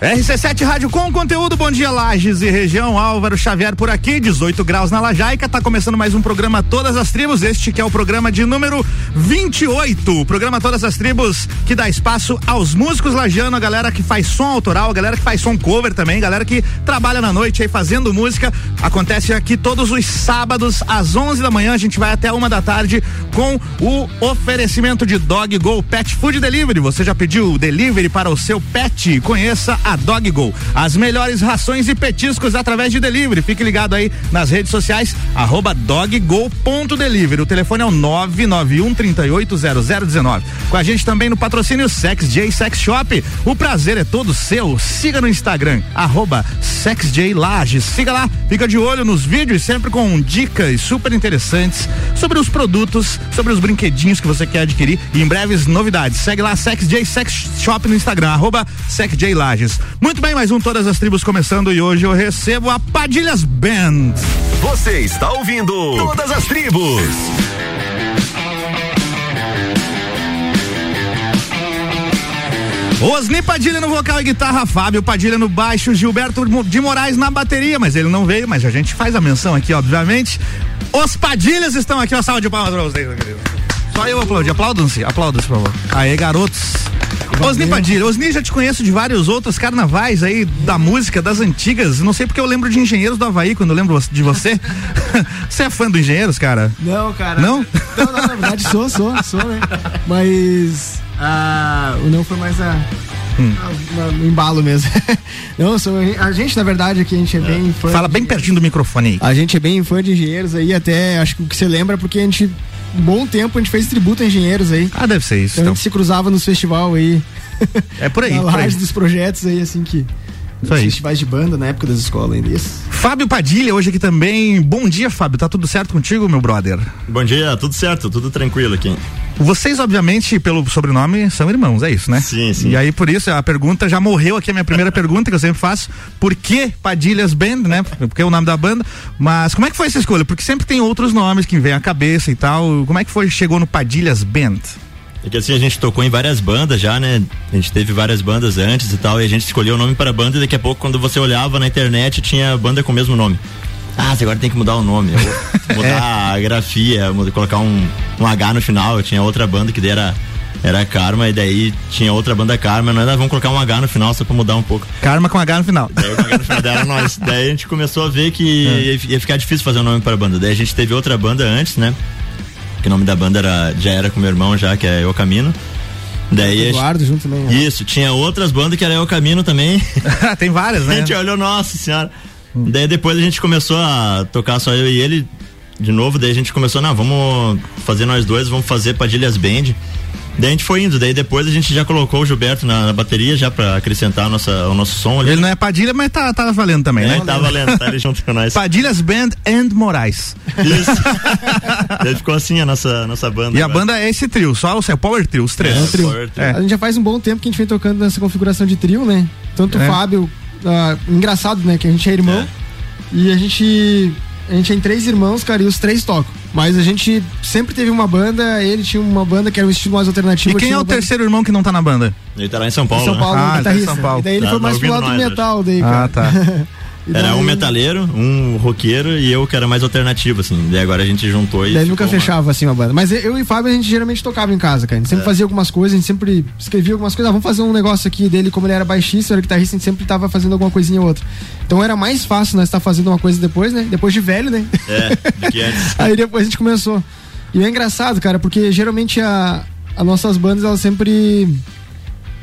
RC7 Rádio com conteúdo, bom dia Lages e região, Álvaro Xavier por aqui, 18 graus na Lajaica, tá começando mais um programa Todas as Tribos, este que é o programa de número 28, o programa Todas as Tribos que dá espaço aos músicos lajanos, a galera que faz som autoral, a galera que faz som cover também, galera que trabalha na noite aí fazendo música, acontece aqui todos os sábados às 11 da manhã, a gente vai até uma da tarde com o oferecimento de Dog Go Pet Food Delivery, você já pediu delivery para o seu pet? Conheça a a Dog Go. As melhores rações e petiscos através de delivery. Fique ligado aí nas redes sociais, arroba doggo.delivery. O telefone é o 991 380019. Com a gente também no patrocínio Sex J Sex Shop. O prazer é todo seu. Siga no Instagram, arroba Lages. Siga lá, fica de olho nos vídeos, sempre com dicas super interessantes sobre os produtos, sobre os brinquedinhos que você quer adquirir e em breves novidades. Segue lá Sex J Sex Shop no Instagram, arroba Lages. Muito bem, mais um Todas as Tribos começando e hoje eu recebo a Padilhas Band. Você está ouvindo Todas as Tribos. Osni Padilha no vocal e guitarra, Fábio Padilha no baixo, Gilberto de Moraes na bateria, mas ele não veio, mas a gente faz a menção aqui, obviamente. Os Padilhas estão aqui, uma salva de palmas pra vocês, meu querido. Só eu aplaudi, aplaudam-se, aplaudam-se, por favor. Aê, garotos. Osni Padilha, Osni já te conheço de vários outros carnavais aí da música, das antigas. Não sei porque eu lembro de Engenheiros do Havaí quando eu lembro de você. você é fã do Engenheiros, cara? Não, cara. Não? Não, não na verdade sou, sou, sou, né? Mas ah, o não foi mais a. Hum. Embalo mesmo. Não, sou, a gente, na verdade, aqui a gente é bem fã. Fala bem pertinho do microfone aí. A gente é bem fã de engenheiros aí, até acho que o que você lembra, porque a gente um bom tempo a gente fez tributo a engenheiros aí. Ah, deve ser isso. Então, então. a gente se cruzava nos festival aí. É por aí. Na por aí. dos projetos aí, assim que. Isso aí. festivais de banda na época das escolas ainda. Isso. Fábio Padilha, hoje aqui também. Bom dia, Fábio. Tá tudo certo contigo, meu brother? Bom dia, tudo certo, tudo tranquilo aqui. Vocês, obviamente, pelo sobrenome, são irmãos, é isso, né? Sim, sim. E aí, por isso, a pergunta já morreu aqui, a minha primeira pergunta que eu sempre faço. Por que Padilhas Band, né? Porque é o nome da banda. Mas como é que foi essa escolha? Porque sempre tem outros nomes que vêm à cabeça e tal. Como é que foi, chegou no Padilhas Band? É que assim, a gente tocou em várias bandas já, né? A gente teve várias bandas antes e tal, e a gente escolheu o nome para a banda e daqui a pouco, quando você olhava na internet, tinha banda com o mesmo nome. Ah, você agora tem que mudar o nome. mudar é. a grafia, mudar, colocar um, um H no final. Eu tinha outra banda que era era Karma, e daí tinha outra banda Karma, nós vamos colocar um H no final só pra mudar um pouco. Karma com H no final. Daí, H no final era nós. Daí a gente começou a ver que é. ia, ia, ficar difícil fazer um nome para a banda. Daí a gente teve outra banda antes, né? Que o nome da banda era, já era com meu irmão já, que é Eu Camino. Daí Eduardo junto também. Né? Isso, tinha outras bandas que era Eu Camino também. Tem várias, né? A gente olhou, nossa senhora. Hum. Daí depois a gente começou a tocar só eu e ele de novo, daí a gente começou, não, vamos fazer nós dois, vamos fazer Padilhas Band. Daí a gente foi indo, daí depois a gente já colocou o Gilberto na, na bateria já pra acrescentar a nossa, o nosso som ali. Ele não é Padilha, mas tá, tá valendo também, é, né? Tá valendo, tá ali junto com nós. Padilhas Band and Moraes. Isso. daí ficou assim a nossa, nossa banda. E agora. a banda é esse trio, só o seu Power Trio, os três. É, é trio. trio. É. A gente já faz um bom tempo que a gente vem tocando nessa configuração de trio, né? Tanto o é. Fábio, uh, engraçado, né? Que a gente é irmão. É. E a gente. A gente tem três irmãos, cara, e os três tocam. Mas a gente sempre teve uma banda, ele tinha uma banda que era um estilo mais alternativo. E quem é o terceiro irmão que não tá na banda? Ele tá lá em São Paulo. Em São Paulo, né? ah, guitarrista. Tá em São Paulo. E daí ele tá, foi mais pro lado do metal, daí, cara. Ah, tá. Era um metaleiro, um roqueiro e eu que era mais alternativo, assim. Daí agora a gente juntou e. Daí nunca fechava uma... assim uma banda. Mas eu e o Fábio a gente geralmente tocava em casa, cara. A gente sempre é. fazia algumas coisas, a gente sempre escrevia algumas coisas. Ah, vamos fazer um negócio aqui dele, como ele era baixista, era guitarrista, a gente sempre tava fazendo alguma coisinha ou outra. Então era mais fácil nós estar tá fazendo uma coisa depois, né? Depois de velho, né? É, que antes. Aí depois a gente começou. E é engraçado, cara, porque geralmente a, as nossas bandas, elas sempre.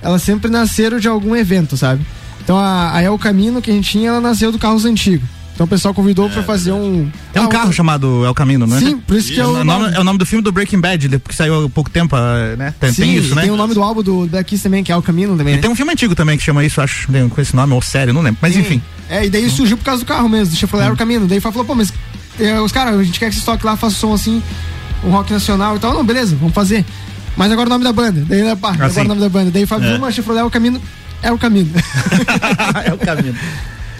Elas sempre nasceram de algum evento, sabe? Então a, a El Camino que a gente tinha, ela nasceu do Carros Antigo. Então o pessoal convidou é, para fazer um. É um ah, carro chamado El Camino, né? Sim, por isso que é o. Nome, é o nome do filme do Breaking Bad, que saiu há pouco tempo, ah, né? Tem, Sim, tem isso, né? Tem o nome do álbum do daqui também, que é El Camino também. E né? tem um filme antigo também que chama isso, acho, com esse nome, ou sério, não lembro. Mas Sim. enfim. É, e daí surgiu por causa do carro mesmo, do Chevrolet hum. El Camino. Daí falou, pô, mas é, os caras, a gente quer que esse toque lá faça som assim um rock nacional e tal. Não, beleza, vamos fazer. Mas agora o nome da banda. Daí, né, pá, agora o nome da banda. Daí Fábio é. Chevrolet é o caminho. É o caminho. é o caminho.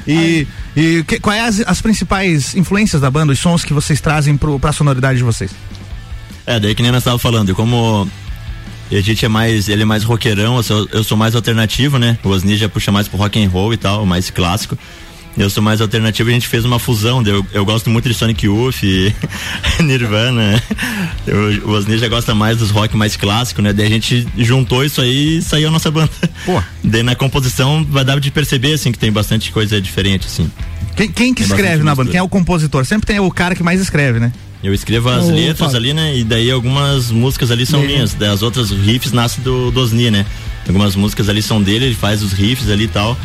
E, e que, quais as, as, principais influências da banda, os sons que vocês trazem para a sonoridade de vocês? É, daí que nem nós tava falando, como a gente é mais, ele é mais roqueirão, eu sou, eu sou mais alternativo, né? O Osni já puxa mais pro rock and roll e tal, mais clássico. Eu sou mais alternativo, a gente fez uma fusão. Eu, eu gosto muito de Sonic Youth, Nirvana. Eu, o Osni já gosta mais dos rock mais clássicos, né? Daí a gente juntou isso aí e saiu a nossa banda. Pô. Daí na composição vai dar de perceber, assim, que tem bastante coisa diferente, assim. Quem, quem que escreve na banda? Quem é o compositor? Sempre tem o cara que mais escreve, né? Eu escrevo as letras ali, né? E daí algumas músicas ali são minhas. As outras riffs nascem do, do Osni, né? Algumas músicas ali são dele, ele faz os riffs ali e tal.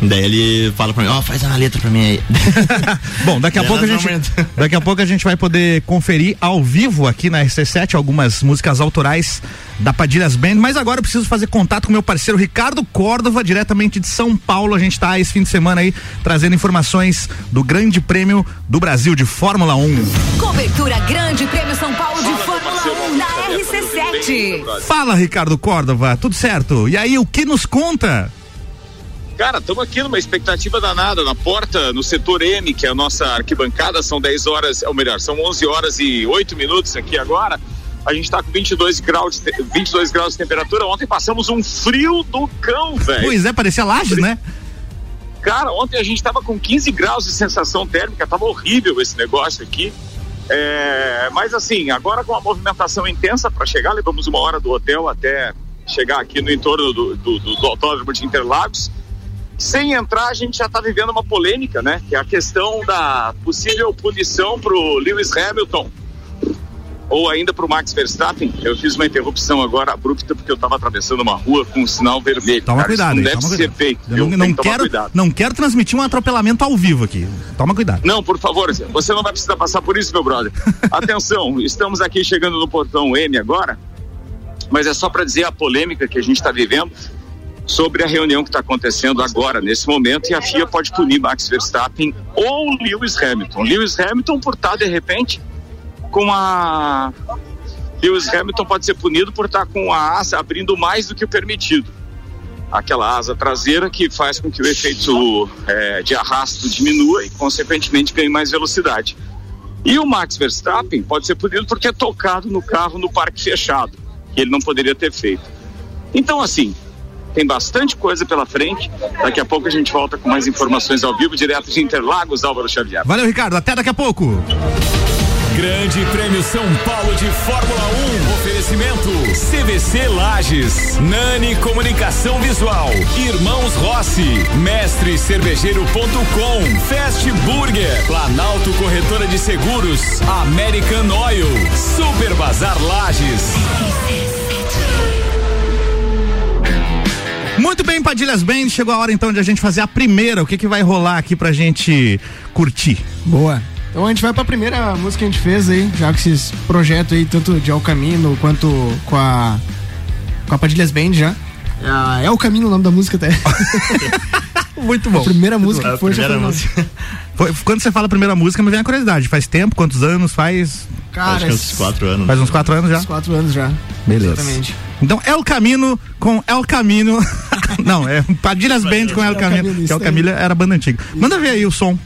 Daí ele fala pra mim, ó, oh, faz uma letra pra mim aí. Bom, daqui a pouco a gente, daqui a pouco a gente vai poder conferir ao vivo aqui na RC7 algumas músicas autorais da Padilhas Band, mas agora eu preciso fazer contato com meu parceiro Ricardo Córdova, diretamente de São Paulo. A gente está esse fim de semana aí trazendo informações do Grande Prêmio do Brasil de Fórmula 1. Cobertura Grande Prêmio São Paulo de Fórmula 1 da RC7. Fala, Ricardo Córdova, tudo certo? E aí, o que nos conta? Cara, estamos aqui numa expectativa danada na porta, no setor M, que é a nossa arquibancada, são 10 horas, ou melhor, são 11 horas e 8 minutos aqui agora. A gente está com 22 graus, de, 22 graus de temperatura. Ontem passamos um frio do cão, velho. Pois é, parecia laje, né? Cara, ontem a gente estava com 15 graus de sensação térmica, tava horrível esse negócio aqui. É, mas assim, agora com a movimentação intensa para chegar, levamos uma hora do hotel até chegar aqui no entorno do, do, do, do autódromo de Interlagos. Sem entrar, a gente já está vivendo uma polêmica, né? Que é a questão da possível punição para o Lewis Hamilton ou ainda para o Max Verstappen. Eu fiz uma interrupção agora abrupta porque eu estava atravessando uma rua com um sinal vermelho. Toma Cara, cuidado, não hein, deve ser cuidado. feito. Eu não, não quero, cuidado. não quero transmitir um atropelamento ao vivo aqui. Toma cuidado. Não, por favor, você não vai precisar passar por isso, meu brother. Atenção, estamos aqui chegando no portão M agora, mas é só para dizer a polêmica que a gente está vivendo sobre a reunião que está acontecendo agora, nesse momento, e a FIA pode punir Max Verstappen ou Lewis Hamilton. Lewis Hamilton por estar, de repente, com a. Lewis Hamilton pode ser punido por estar com a asa abrindo mais do que o permitido. Aquela asa traseira que faz com que o efeito é, de arrasto diminua e, consequentemente, ganhe mais velocidade. E o Max Verstappen pode ser punido por ter tocado no carro no parque fechado, que ele não poderia ter feito. Então, assim, tem bastante coisa pela frente. Daqui a pouco a gente volta com mais informações ao vivo, direto de Interlagos, Álvaro Xavier. Valeu, Ricardo. Até daqui a pouco. Grande Prêmio São Paulo de Fórmula 1. Oferecimento CVC Lages, Nani Comunicação Visual, Irmãos Rossi, Mestre Cervejeiro.com, Fast Burger, Planalto Corretora de Seguros, American Oil, Super Bazar Lages. Muito bem, Padilhas Band, chegou a hora então de a gente fazer a primeira. O que que vai rolar aqui pra gente curtir? Boa. Então a gente vai pra primeira música que a gente fez aí, já com esses projetos aí, tanto de El Camino quanto com a. com a Padilhas Band já. É, é o caminho o nome da música até. Muito bom. A primeira música que foi já primeira foi música. Foi- quando você fala a primeira música, me vem a curiosidade. Faz tempo? Quantos anos? Faz. Acho Cara, que uns quatro anos. Faz uns quatro anos já? uns quatro anos já. Beleza. Exatamente. Então, El Camino com El Camino. Não, é Padilhas Band com El El Camino. El Camino era a banda antiga. Manda ver aí o som.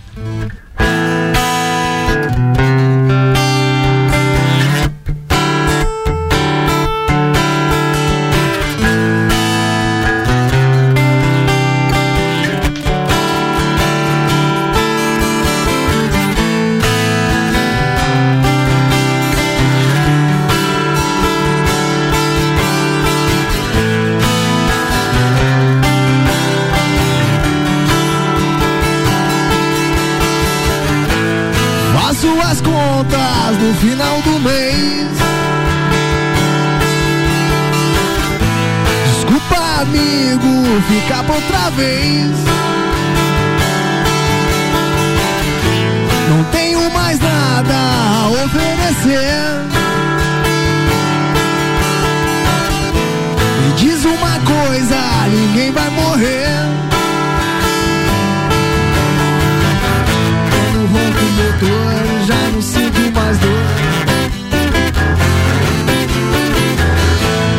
Amigo, fica pra outra vez. Não tenho mais nada a oferecer. Me diz uma coisa, ninguém vai morrer. Quando ronco motor, já não sinto mais dor.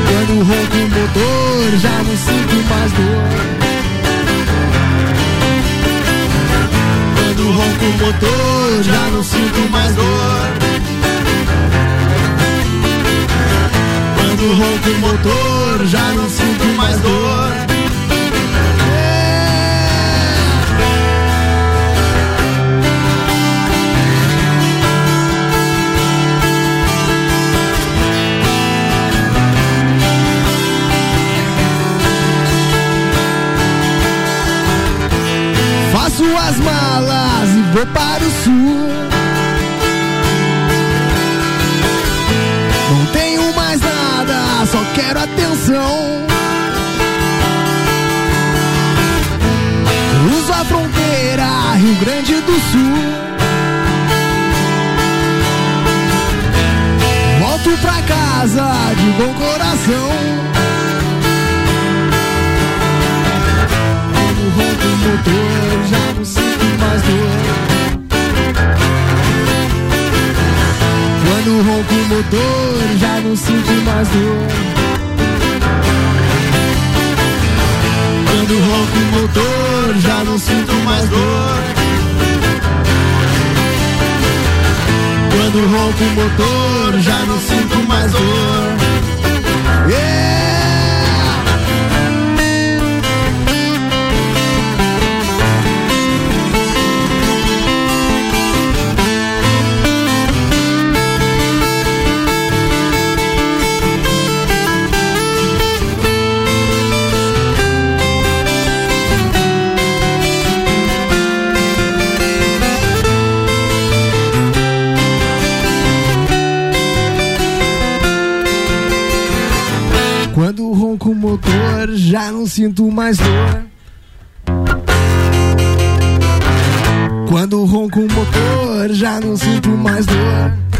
Quando ronco o motor, já não dor. Quando ronco o motor, já não sinto mais dor. Quando ronco o motor, já não sinto mais dor. Faço as malas e vou para o sul. Não tenho mais nada, só quero atenção. Cruzo a fronteira, Rio Grande do Sul. Volto pra casa de bom coração. Motor, já não sinto mais dor. Quando ronco o motor, já não sinto mais dor. Quando ronco o motor, já não sinto mais dor. Quando ronco o motor, já não sinto mais dor. Yeah! Sinto mais dor. Quando ronco o motor, já não sinto mais dor.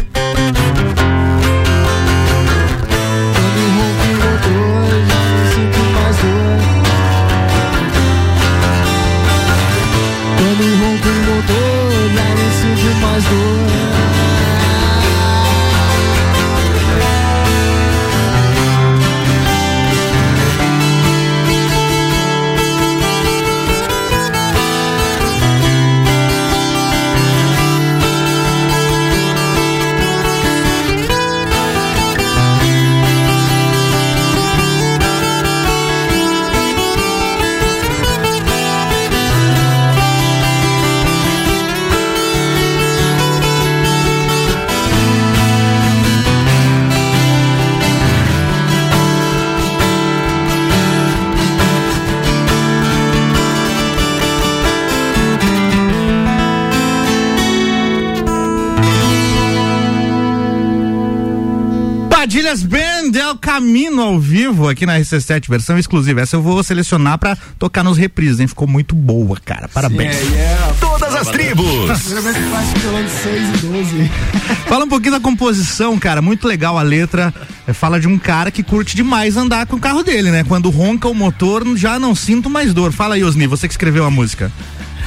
Band é o caminho ao vivo aqui na RC7, versão exclusiva. Essa eu vou selecionar pra tocar nos reprises, hein? Ficou muito boa, cara. Parabéns. Yeah, yeah. Todas as tribos. Fala um pouquinho da composição, cara. Muito legal a letra. É, fala de um cara que curte demais andar com o carro dele, né? Quando ronca o motor, já não sinto mais dor. Fala aí, Osni, você que escreveu a música.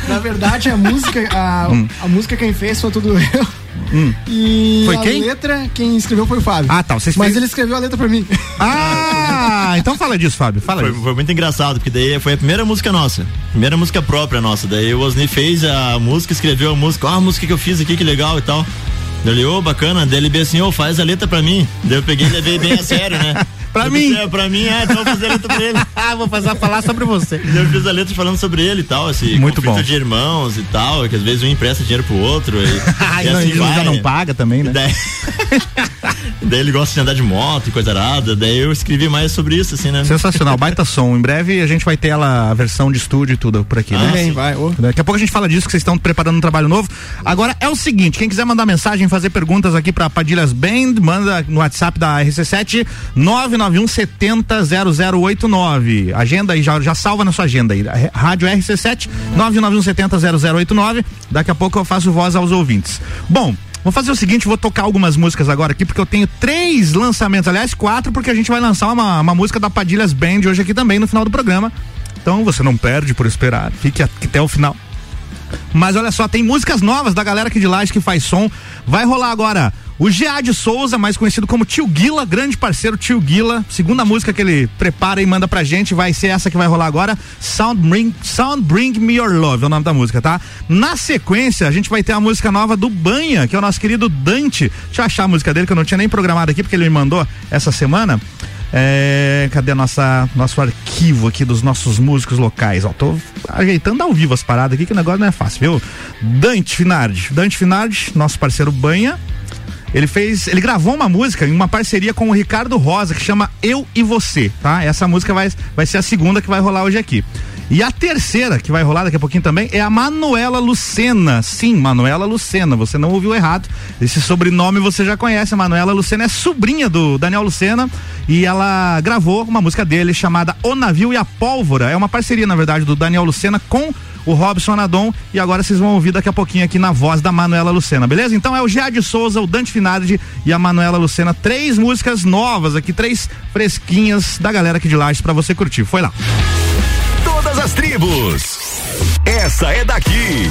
Na verdade, a música, a, hum. a música quem fez foi tudo eu. Hum. E foi a quem? letra, quem escreveu foi o Fábio. Ah, tá. Mas fez... ele escreveu a letra pra mim. Ah, então fala disso, Fábio. Fala foi, foi, muito engraçado, porque daí foi a primeira música nossa. Primeira música própria nossa. Daí o Osni fez a música, escreveu a música. Ah, a música que eu fiz aqui, que legal e tal. Ele, ô, oh, bacana. Daí ele assim, ô, oh, faz a letra pra mim. Daí eu peguei e levei bem a sério, né? pra mim. É, pra mim, é, então vou fazer a letra pra ele. ah, vou fazer falar sobre você. Eu fiz a letra falando sobre ele e tal, assim, Muito bom. de irmãos e tal, que às vezes um empresta dinheiro pro outro e, e assim vai. já não paga também, né? Daí, daí, ele gosta de andar de moto e coisa arada, daí eu escrevi mais sobre isso, assim, né? Sensacional, baita som. Em breve a gente vai ter ela, a versão de estúdio e tudo por aqui, ah, né? Sim, vai. Oh. Daqui a pouco a gente fala disso, que vocês estão preparando um trabalho novo. Agora é o seguinte, quem quiser mandar mensagem, fazer perguntas aqui pra Padilhas Band, manda no WhatsApp da RC7 991 70 0089. Agenda aí, já, já salva na sua agenda aí. Rádio RC7 991700089. Daqui a pouco eu faço voz aos ouvintes. Bom, Vou fazer o seguinte, vou tocar algumas músicas agora aqui, porque eu tenho três lançamentos, aliás, quatro, porque a gente vai lançar uma, uma música da Padilhas Band hoje aqui também no final do programa. Então você não perde por esperar, fique até o final. Mas olha só, tem músicas novas da galera aqui de Laje que faz som. Vai rolar agora o Geade Souza, mais conhecido como Tio Guila, grande parceiro Tio Guila. Segunda música que ele prepara e manda pra gente vai ser essa que vai rolar agora, Sound Bring, Sound Bring Me Your Love, é o nome da música, tá? Na sequência, a gente vai ter a música nova do Banha, que é o nosso querido Dante. Deixa eu achar a música dele que eu não tinha nem programado aqui porque ele me mandou essa semana. É, cadê a nossa, nosso arquivo aqui dos nossos músicos locais? Ó, tô ajeitando ao vivo as paradas aqui que o negócio não é fácil, viu? Dante Finardi. Dante Finardi, nosso parceiro Banha Ele fez, ele gravou uma música em uma parceria com o Ricardo Rosa que chama Eu e Você, tá? Essa música vai, vai ser a segunda que vai rolar hoje aqui. E a terceira, que vai rolar daqui a pouquinho também, é a Manuela Lucena. Sim, Manuela Lucena, você não ouviu errado. Esse sobrenome você já conhece. A Manuela Lucena é sobrinha do Daniel Lucena e ela gravou uma música dele chamada O Navio e a Pólvora. É uma parceria, na verdade, do Daniel Lucena com o Robson Anadon e agora vocês vão ouvir daqui a pouquinho aqui na voz da Manuela Lucena, beleza? Então é o Jade Souza, o Dante Finardi e a Manuela Lucena, três músicas novas aqui, três fresquinhas da galera aqui de Lages para você curtir. Foi lá. Todas as tribos. Essa é daqui.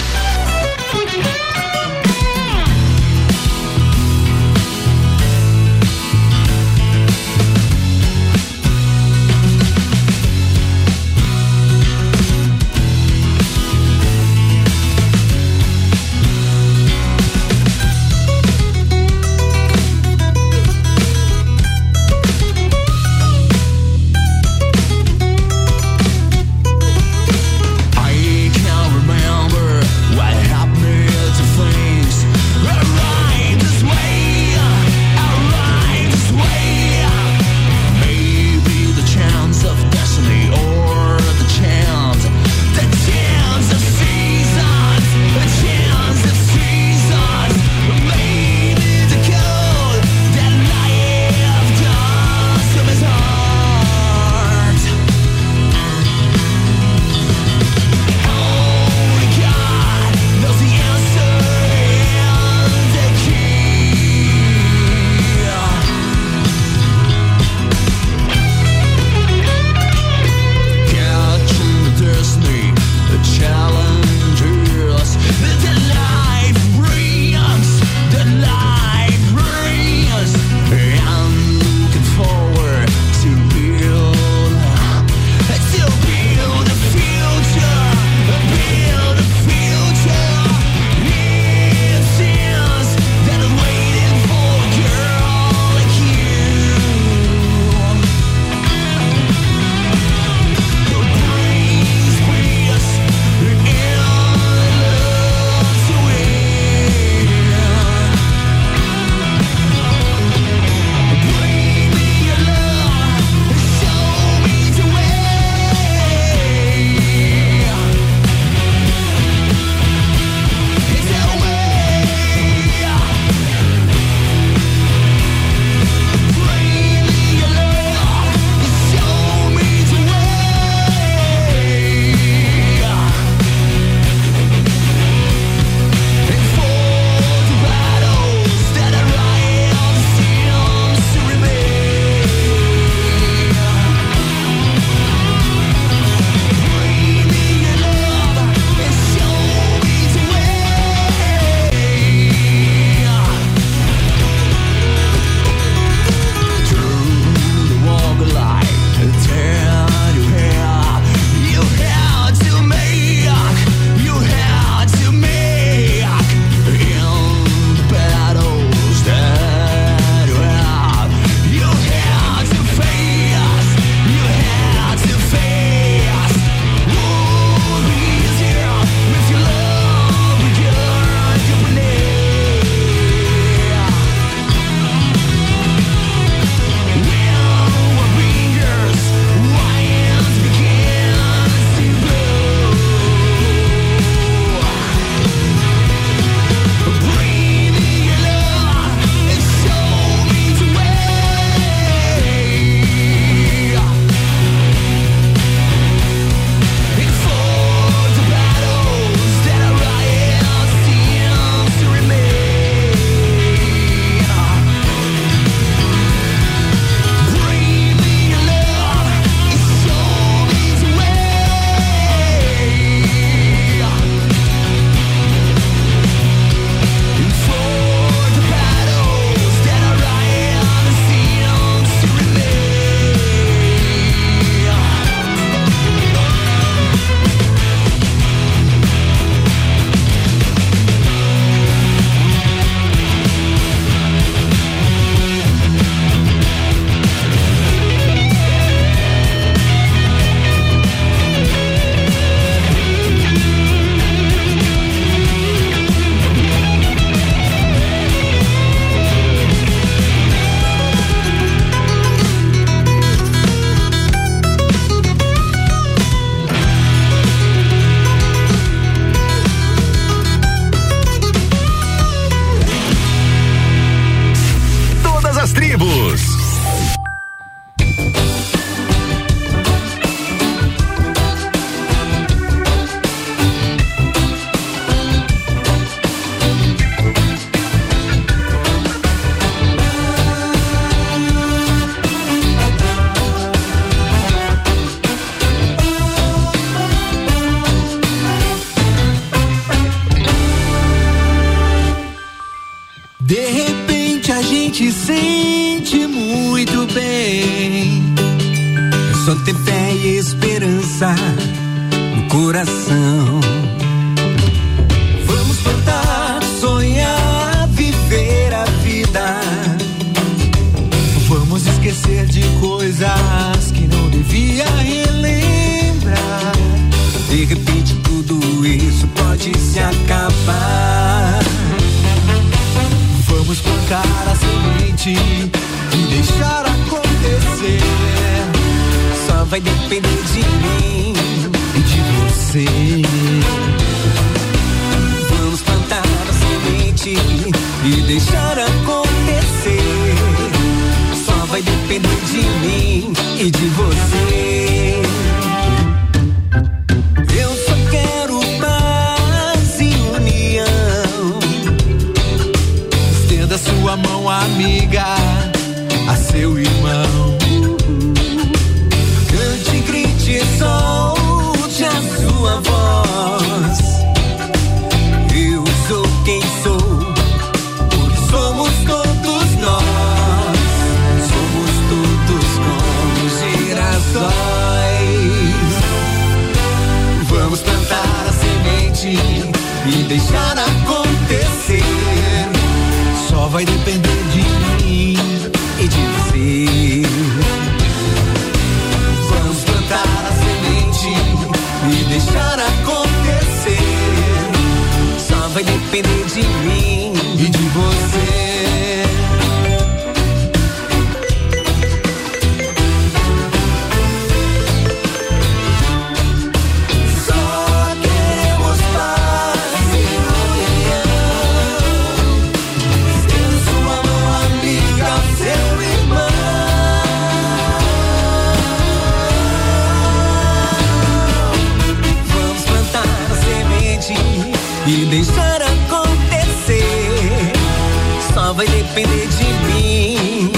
vai depender de mim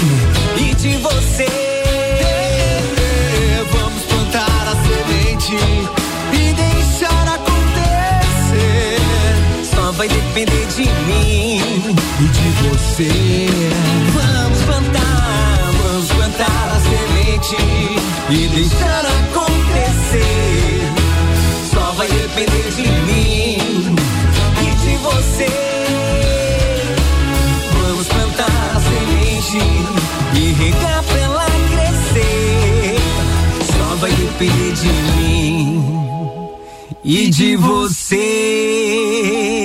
e de você. É, vamos plantar a semente e deixar acontecer. Só vai depender de mim e de você. Vamos plantar, vamos plantar a semente e deixar acontecer. Só vai depender de brigar pra ela crescer. Só vai depender de mim e de você.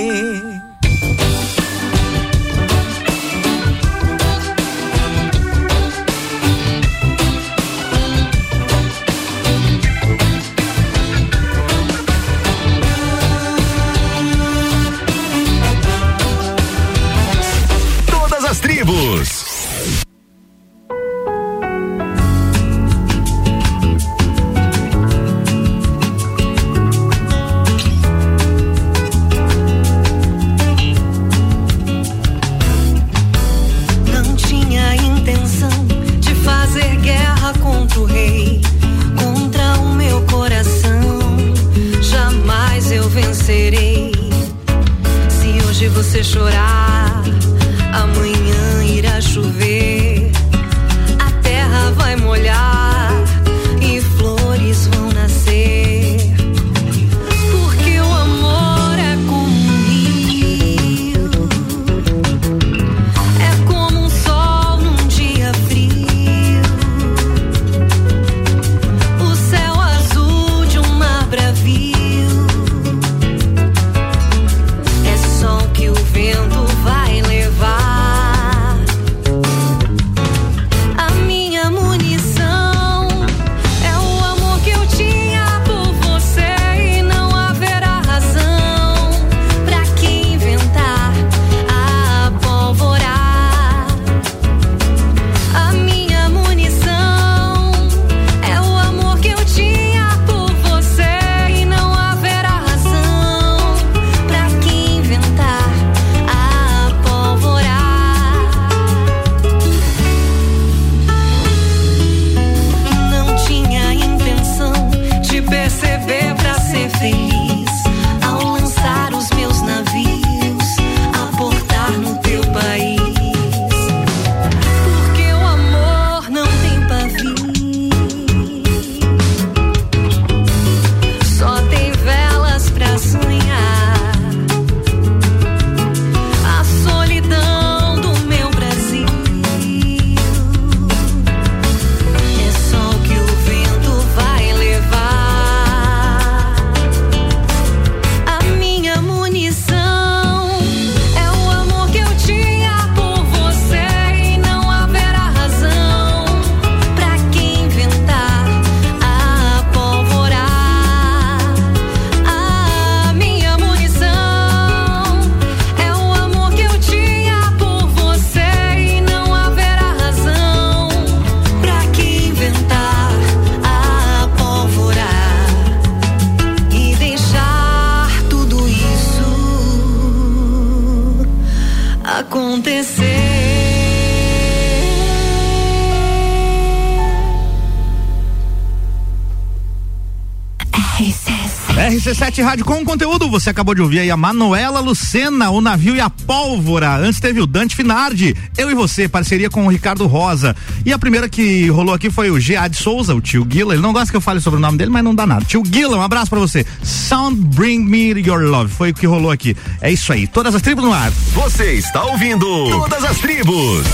RC7 Rádio com conteúdo, você acabou de ouvir aí a Manuela Lucena, o navio e a pólvora. Antes teve o Dante Finardi, eu e você, parceria com o Ricardo Rosa. E a primeira que rolou aqui foi o Gead Souza, o tio Guila. Ele não gosta que eu fale sobre o nome dele, mas não dá nada. Tio Guila, um abraço pra você. Sound Bring Me Your Love, foi o que rolou aqui. É isso aí, todas as tribos no ar. Você está ouvindo Todas as Tribos.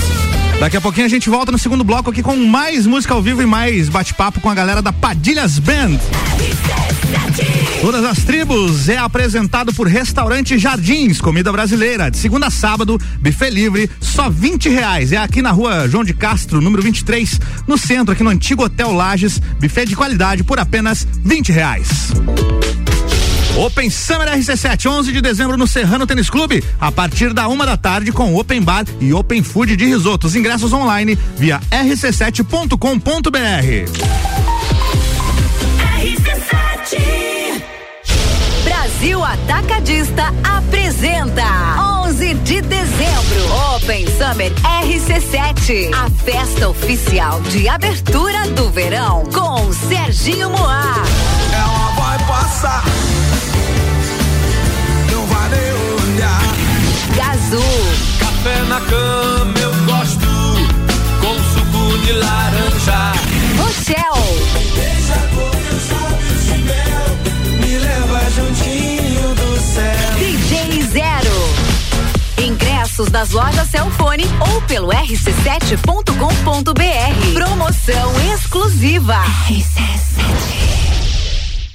Daqui a pouquinho a gente volta no segundo bloco aqui com mais música ao vivo e mais bate-papo com a galera da Padilhas Band. Todas as tribos é apresentado por Restaurante Jardins, comida brasileira. De segunda a sábado, buffet livre, só 20 reais. É aqui na rua João de Castro, número 23, no centro, aqui no antigo Hotel Lages. Buffet de qualidade por apenas 20 reais. Open Summer RC7, 11 de dezembro no Serrano Tênis Clube, a partir da uma da tarde com Open Bar e Open Food de risotos. Ingressos online via rc7.com.br. Brasil Atacadista apresenta 11 de dezembro. Open Summer RC7, a festa oficial de abertura do verão com Serginho Moá, Ela vai passar, Gazu, Café na cama eu gosto, com suco de laranja. Rochelle, Deixa começar esse mel, me leva juntinho do céu. DJ Zero. Ingressos das lojas Celfone ou pelo rc7.com.br. Promoção exclusiva.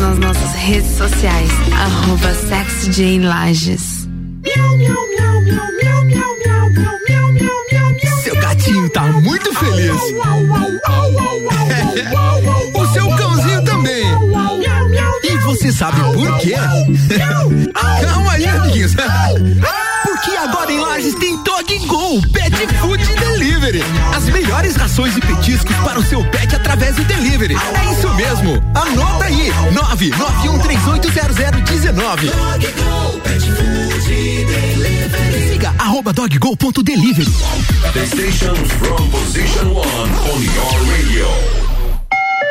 Nas nossas redes sociais, arroba. Seu gatinho tá muito feliz. o seu cãozinho também. E você sabe por quê? Calma aí, amiguinhos. Porque agora em Lages tem Dog Go Pet Food Delivery. As melhores rações e petiscos para o seu pet através do delivery. É isso mesmo. Anota aí. 991380019. Siga arroba doggo.delivery. The station from position one on your radio.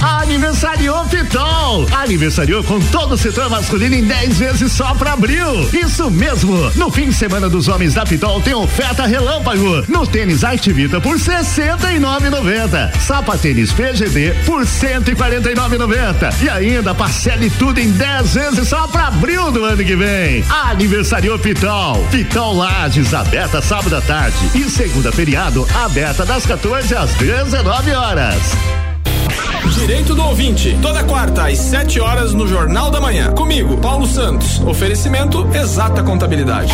Aniversariou Pitol. Aniversariou com todo o setor masculino em 10 vezes só pra abril. Isso mesmo. No fim de semana dos homens da Pitol tem oferta relâmpago. No tênis Activita por 69,90. Sapatênis PGD por 149,90. E ainda parcele tudo em 10 vezes só pra abril do ano que vem. Aniversariou Pitol. Pitol Lages, aberta sábado à tarde. E segunda feriado, aberta das 14 às 19 horas. Direito do ouvinte, toda quarta às 7 horas no Jornal da Manhã. Comigo, Paulo Santos. Oferecimento Exata Contabilidade.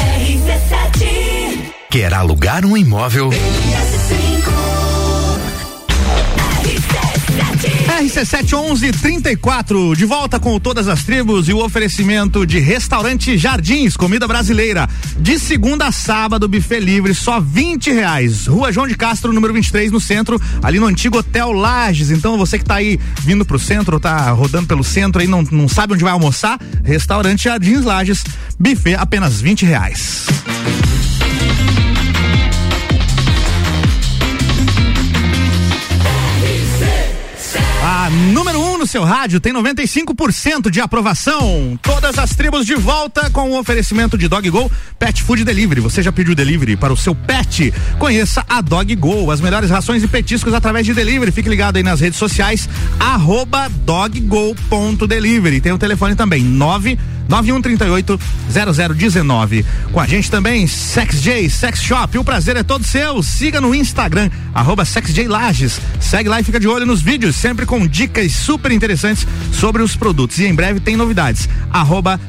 Quer alugar um imóvel? RC71134, de volta com todas as tribos e o oferecimento de restaurante Jardins, comida brasileira. De segunda a sábado, buffet livre, só 20 reais. Rua João de Castro, número 23, no centro, ali no antigo Hotel Lages. Então, você que tá aí vindo pro centro, tá rodando pelo centro aí, não, não sabe onde vai almoçar, restaurante Jardins Lages, buffet apenas 20 reais. Número 1 um no seu rádio tem 95% de aprovação. Todas as tribos de volta com o oferecimento de Dog Go Pet Food Delivery. Você já pediu delivery para o seu pet? Conheça a Dog Go, as melhores rações e petiscos através de delivery. Fique ligado aí nas redes sociais, arroba doggo.delivery. Tem o telefone também, 9 9138 0019. Com a gente também, SexJ Sex Shop. O prazer é todo seu. Siga no Instagram, arroba Lages. Segue lá e fica de olho nos vídeos, sempre com dicas super interessantes sobre os produtos. E em breve tem novidades. Arroba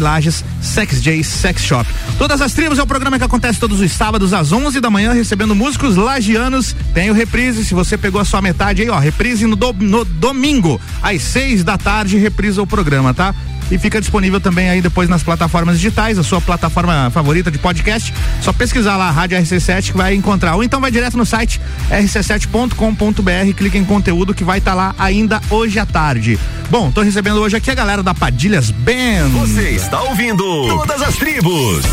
Lages, SexJ Sex Shop. Todas as tribos é o programa que acontece todos os sábados às 11 da manhã, recebendo músicos lagianos. Tem o reprise, se você pegou a sua metade aí, ó, reprise no, do- no domingo, às 6 da tarde, reprisa o programa, tá? E fica disponível também aí depois nas plataformas digitais, a sua plataforma favorita de podcast. Só pesquisar lá Rádio RC7 que vai encontrar. Ou então vai direto no site rc7.com.br, clica em conteúdo que vai estar lá ainda hoje à tarde. Bom, tô recebendo hoje aqui a galera da Padilhas Band. Você está ouvindo Todas as Tribos.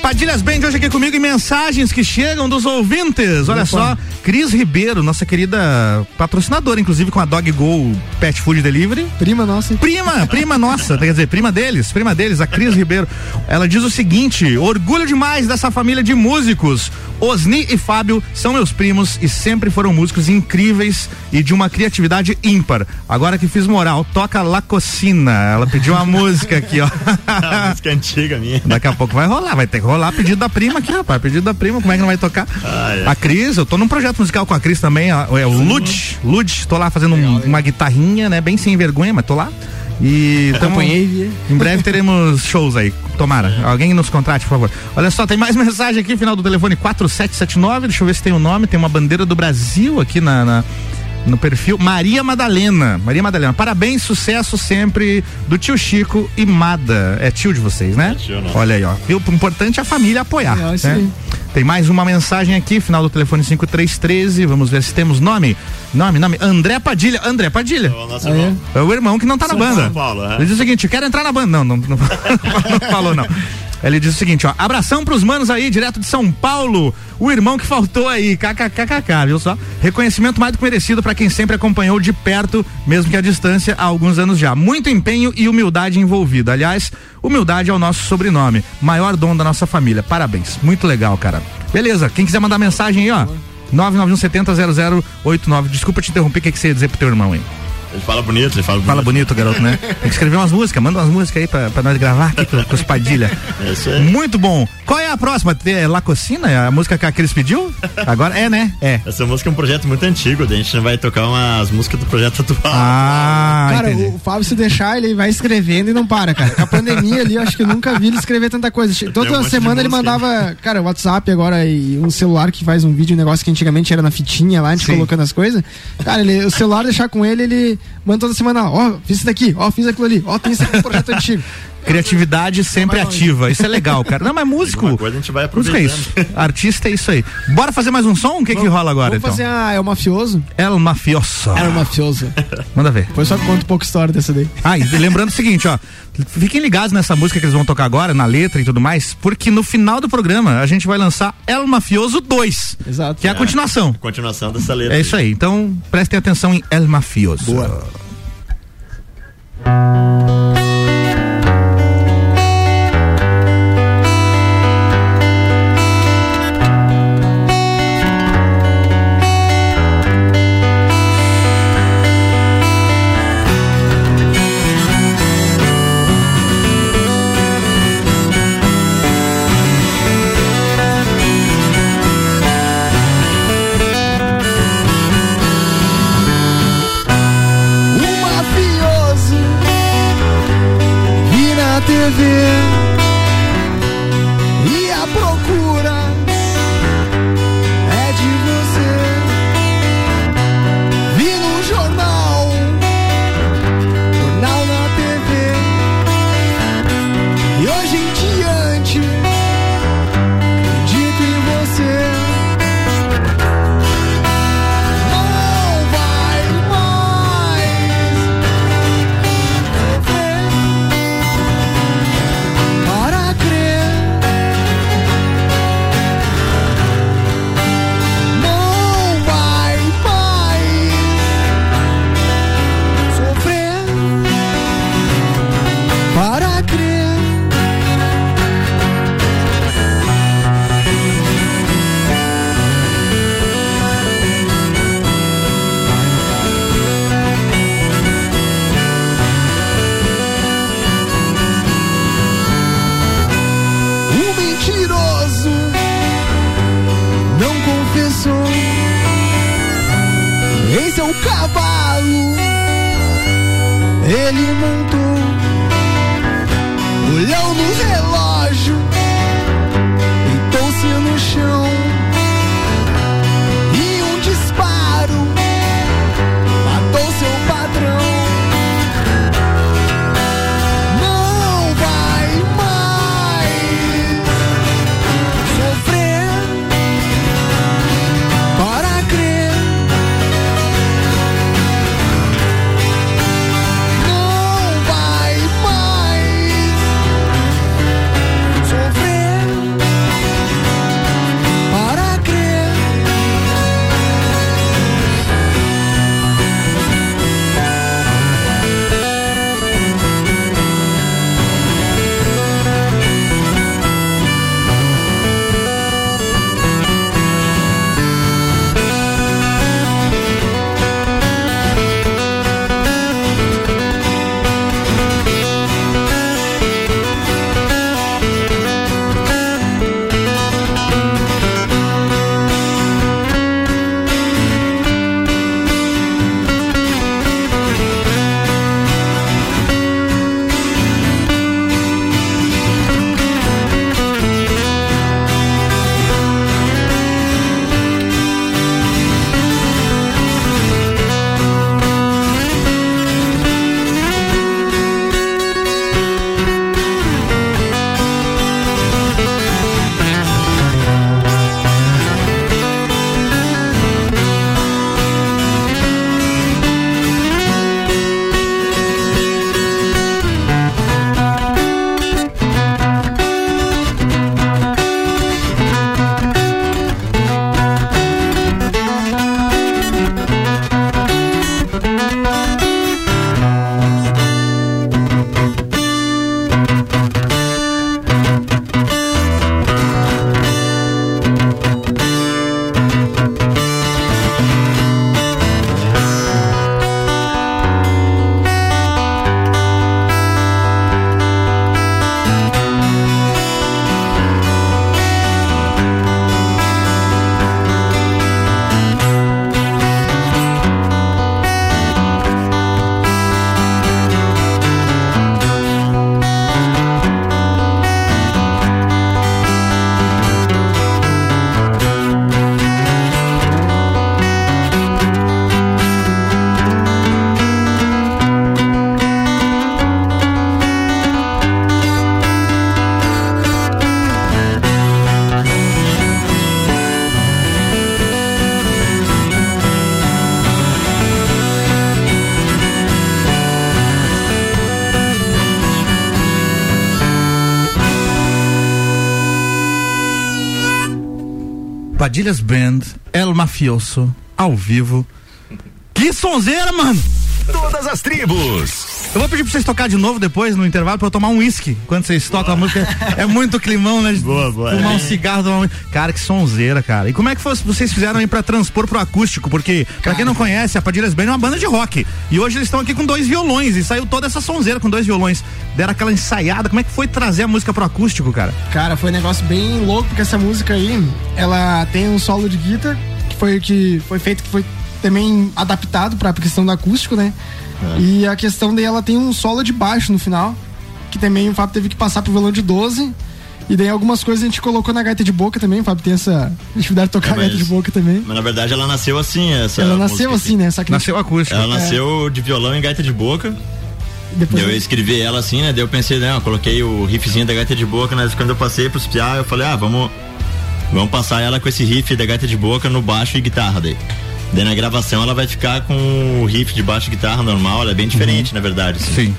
Padilhas Band hoje aqui comigo e mensagens que chegam dos ouvintes. Olha Opa. só, Cris Ribeiro, nossa querida patrocinadora, inclusive com a Dog Go Pet Food Delivery. Prima nossa. hein? Prima, prima nossa, quer dizer, prima deles, prima deles, a Cris Ribeiro. Ela diz o seguinte: orgulho demais dessa família de músicos. Osni e Fábio são meus primos e sempre foram músicos incríveis e de uma criatividade ímpar. Agora que fiz moral, toca La Cocina. Ela pediu uma música aqui, ó. A música antiga minha. Daqui a pouco vai rolar, vai ter que rolar pedido da prima aqui, rapaz. Pedido da prima, como é que não vai tocar? Ah, é. A Cris, eu tô num projeto musical com a Cris também, é o Lud, Lud, tô lá fazendo um- uma guitarrinha, né? Bem sem vergonha, mas tô lá. E tamo- vi. em breve teremos shows aí. Tomara. Alguém nos contrate, por favor. Olha só, tem mais mensagem aqui, final do telefone 4779. Deixa eu ver se tem o nome. Tem uma bandeira do Brasil aqui na. na- no perfil Maria Madalena. Maria Madalena, parabéns, sucesso sempre do tio Chico e Mada. É tio de vocês, né? É tio nosso. Olha aí, ó. Viu? O importante é a família apoiar. Isso né? aí. Tem mais uma mensagem aqui, final do telefone 5313. Vamos ver se temos nome. Nome, nome. André Padilha. André Padilha. O nosso é? irmão. É o irmão que não tá São na banda. Paulo, é. Ele diz o seguinte: eu quero entrar na banda. Não, não, não, não falou, não. Ele diz o seguinte, ó, abração pros manos aí, direto de São Paulo, o irmão que faltou aí, kkkk, viu só? Reconhecimento mais do que merecido pra quem sempre acompanhou de perto, mesmo que à distância, há alguns anos já. Muito empenho e humildade envolvida. Aliás, humildade é o nosso sobrenome, maior dom da nossa família. Parabéns, muito legal, cara. Beleza, quem quiser mandar mensagem aí, ó, 991700089. Desculpa te interromper, o que, que você ia dizer pro teu irmão aí? Ele fala bonito, ele fala bonito. Fala bonito, garoto, né? Tem que escrever umas músicas, manda umas músicas aí pra, pra nós gravar aqui com, com os Padilha. É isso aí. Muito bom. Qual é a próxima? É La Cocina? É a música que aqueles pediu? Agora é, né? É. Essa música é um projeto muito antigo, a gente vai tocar umas músicas do projeto atual. Ah, Cara, entendi. o, Fábio, se deixar, ele vai escrevendo e não para, cara. Com a pandemia ali, eu acho que eu nunca vi ele escrever tanta coisa. Toda um semana ele mandava, cara, WhatsApp agora e um celular que faz um vídeo, um negócio que antigamente era na fitinha lá, a gente Sim. colocando as coisas. Cara, ele, o celular deixar com ele, ele manda toda semana, ó, fiz isso daqui, ó, fiz aquilo ali, ó, tem esse projeto antigo. Criatividade sempre ativa. Isso é legal, cara. Não, mas músico. Alguma coisa a gente vai Música é isso. Artista é isso aí. Bora fazer mais um som? O que que rola agora, Vamos então? fazer a É o Mafioso? El Mafioso. O Mafioso. Manda ver. Depois só conta um pouco a história dessa daí. Ah, e lembrando o seguinte, ó. Fiquem ligados nessa música que eles vão tocar agora, na letra e tudo mais, porque no final do programa a gente vai lançar El Mafioso 2. Exato. Que é a continuação. Continuação dessa letra. É isso aí. Então, prestem atenção em El Mafioso. Boa. Padilhas Band, El Mafioso, ao vivo. Que sonzeira, mano! Todas as tribos. Eu vou pedir pra vocês tocar de novo depois, no intervalo, pra eu tomar um uísque quando vocês tocam a música. É muito climão, né? Boa, boa. Fumar um cigarro, tomar um... Cara, que sonzeira, cara. E como é que foi- vocês fizeram aí pra transpor pro acústico? Porque, pra quem não conhece, a Padilhas Band é uma banda de rock. E hoje eles estão aqui com dois violões. E saiu toda essa sonzeira com dois violões. Deram aquela ensaiada. Como é que foi trazer a música pro acústico, cara? Cara, foi um negócio bem louco, porque essa música aí, ela tem um solo de guitarra, que foi que foi feito, que foi também adaptado pra questão do acústico, né? E a questão daí, ela tem um solo de baixo no final, que também o Fábio teve que passar pro violão de 12. E daí algumas coisas a gente colocou na gaita de boca também, o Fábio tem essa dificuldade de tocar É, a gaita mas- de boca também. Mas na verdade ela nasceu assim, essa. Ela nasceu assim, né? Só que Nasceu acústico. Ela É. nasceu de violão em gaita de boca. Depois eu escrevi ela assim, né? Daí eu pensei, né? Eu coloquei o riffzinho da gaita de boca, mas quando eu passei pros piá, eu falei, ah, vamos. Vamos passar ela com esse riff da gaita de boca no baixo e guitarra daí. Daí na gravação ela vai ficar com o riff de baixo e guitarra normal, ela é bem diferente, na verdade. assim. Sim.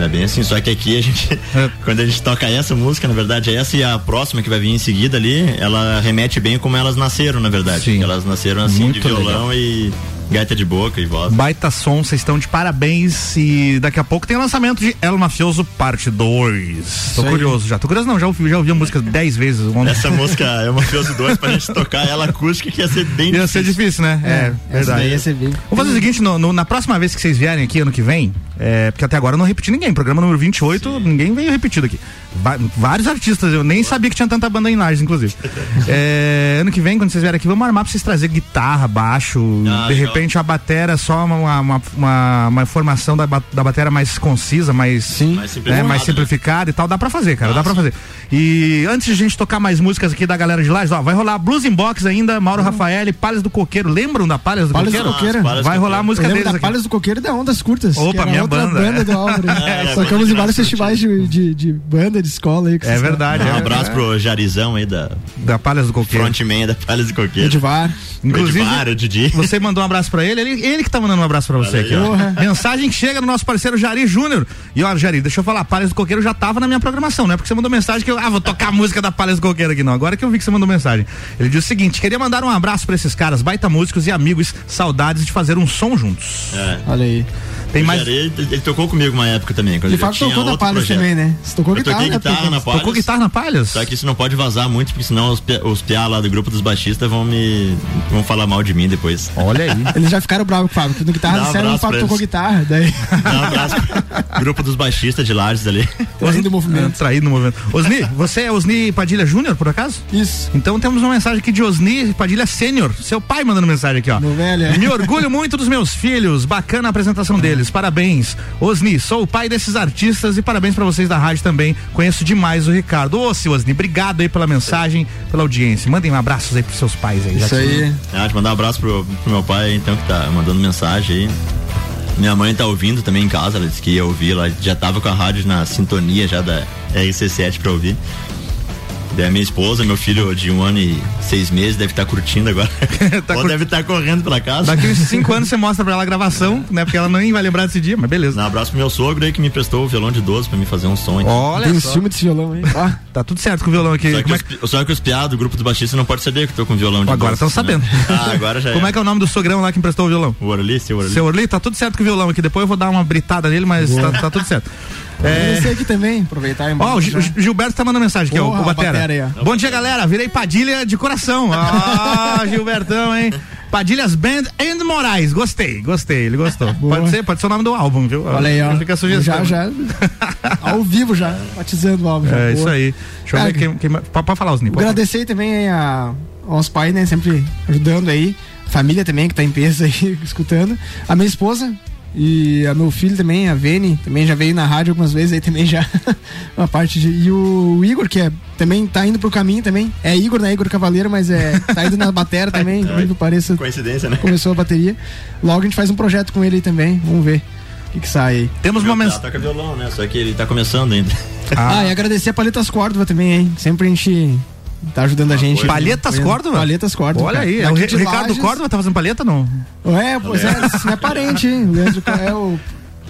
É bem assim, só que aqui a gente, quando a gente toca essa música, na verdade, essa e a próxima que vai vir em seguida ali, ela remete bem como elas nasceram, na verdade. Sim. Elas nasceram assim, Muito de violão e gaita de boca e voz. Baita som, vocês estão de parabéns e daqui a pouco tem o lançamento de El Mafioso Parte 2. Tô curioso já. Tô curioso não, já ouvi, já ouvi a música dez vezes. ontem. Essa música é uma Mafioso 2 pra gente tocar ela acústica que ia ser bem Ia ser difícil, né? É, essa verdade. daí ia ser bem. Vamos fazer o seguinte, no- no- na próxima vez que vocês vierem aqui ano que vem, É, porque até agora eu não repeti ninguém. Programa número 28, ninguém veio repetido aqui. Vários artistas, eu nem sabia que tinha tanta banda em Lages, inclusive. É, ano que vem, quando vocês vierem aqui, vamos armar pra vocês trazer guitarra, baixo, Ah, de legal. repente a batera só uma, uma, uma, uma formação da, da batera mais concisa, mais, Sim. Mais né, simplificado, mais né? simplificada e tal. Dá pra fazer, cara, dá pra fazer. E antes de a gente tocar mais músicas aqui da galera de Lages, ó, vai rolar Blues Inbox ainda, Mauro Rafael, Palhas do Coqueiro. Lembram da Palhas do Palhas do Coqueiro? Coqueiro. Palhas do Vai rolar a Coqueiro. Música deles da aqui. Palhas do Coqueiro e da Ondas Curtas. Opa, minha outra banda, banda é. do Álvaro. É, é, Tocamos em vários festivais de, de, de banda, de escola aí. com É verdade. Um é, abraço é, pro Jarizão aí da Da Palhas do Coqueiro. frontman da Palhas do. Coqueiro. Edivar. Inclusive, o Edmar, o Didi. Você mandou um abraço pra ele, ele, ele que tá mandando um abraço pra você aqui, ó. ó. Mensagem que chega no nosso parceiro Jari Júnior. E olha, Jari, deixa eu falar, Palhas do Coqueiro já tava na minha programação, não é porque você mandou mensagem que eu, ah, vou tocar a música da Palhas do Coqueiro aqui, não. Agora que eu vi que você mandou mensagem. Ele disse o seguinte: queria mandar um abraço pra esses caras, baita músicos e amigos, saudades de fazer um som juntos. É. Olha aí. Tem mais. Ele, ele tocou comigo uma época também. Quando que tinha tocou na Palhas projeto. também, né? Você tocou Eu guitarra, né? guitarra Pedro? na Palhas. Tocou guitarra na Palhas? Só que isso não pode vazar muito, porque senão os, os piá lá do grupo dos baixistas vão me. vão falar mal de mim depois. Olha aí. Eles já ficaram bravos com o Fábio, porque no guitarra um disseram que o Fábio tocou eles. guitarra, daí Dá um abraço pro grupo dos baixistas de Lages ali. fazendo o movimento. Traído no movimento. Osni, você é Osni Padilha Júnior, por acaso? Isso. Então temos uma mensagem aqui de Osni Padilha Sênior, seu pai mandando mensagem aqui, ó. Meu velho, é. Me orgulho muito dos meus filhos, bacana a apresentação deles, parabéns. Osni, sou o pai desses artistas e parabéns pra vocês da rádio também. Conheço demais o Ricardo. Ô, seu Osni, obrigado aí pela mensagem, pela audiência. Mandem um abraços aí pros seus pais aí. Isso aí. Ah, te mandar um abraço pro, pro meu pai, então, que tá mandando mensagem aí. Minha mãe tá ouvindo também em casa, ela disse que ia ouvir, ela já tava com a rádio na sintonia já da RC7 pra ouvir. Daí a minha esposa, meu filho de um ano e seis meses, deve estar curtindo agora. Tá Ou cur- deve estar correndo pela casa. Daqui uns cinco anos você mostra pra ela a gravação, né? Porque ela nem vai lembrar desse dia, mas beleza. Um abraço pro meu sogro aí que me emprestou o violão de 12 pra me fazer um som aqui. Olha Tem um só. ciúme desse violão aí. Ó, Tá tudo certo com o violão aqui. Só que, é os, pi- só que os piados do grupo dos baixistas não pode saber que eu tô com violão de Agora 12, estão sabendo. né? Ah, agora já Como é que é o nome do sogrão lá que emprestou o violão? O Orli, seu Orli. Seu Orli, tá tudo certo com o violão aqui. Depois eu vou dar uma britada nele, mas tá, tá tudo certo. É, Esse aqui também, aproveitar e Ó, o Gil- Gilberto tá mandando mensagem aqui, ó, o Batera. Batera. Bom dia, galera. Virei Padilha de coração. Ah, Gilbertão, hein? Padilhas Band and Moraes. Gostei, gostei. Ele gostou. Boa. Pode ser, pode ser o nome do álbum, viu? Olha aí, ó. Fica a sugestão. Já, já. Ao vivo já, batizando o álbum. já. É Boa. isso aí. Deixa eu Cara, ver quem. quem pode, falar, pode falar. Agradecer também aí a, aos pais, né? Sempre ajudando aí. Família também, que tá em peso aí, escutando. A minha esposa e a meu filho também, a Vene, também já veio na rádio algumas vezes aí também já. uma parte de. E o Igor, que é, também tá indo pro caminho também. É Igor, né? Igor Cavaleiro, mas é. Tá indo na batera também, Tá, incrível pareça. Coincidência, né? Começou a bateria. Logo a gente faz um projeto com ele aí também. Vamos ver o que, que sai aí. Temos uma mensagem. toca violão, né? Só que ele tá começando ainda. Ah, e agradecer a Paletas Córdova também, hein? Sempre a gente tá ajudando a gente. Palhetas Apoiando. Córdova? Palhetas Córdova. Olha aí, é o, Ricardo Lages. Córdova tá fazendo palheta, não? É, pois é, não é parente, hein? O Leandro é o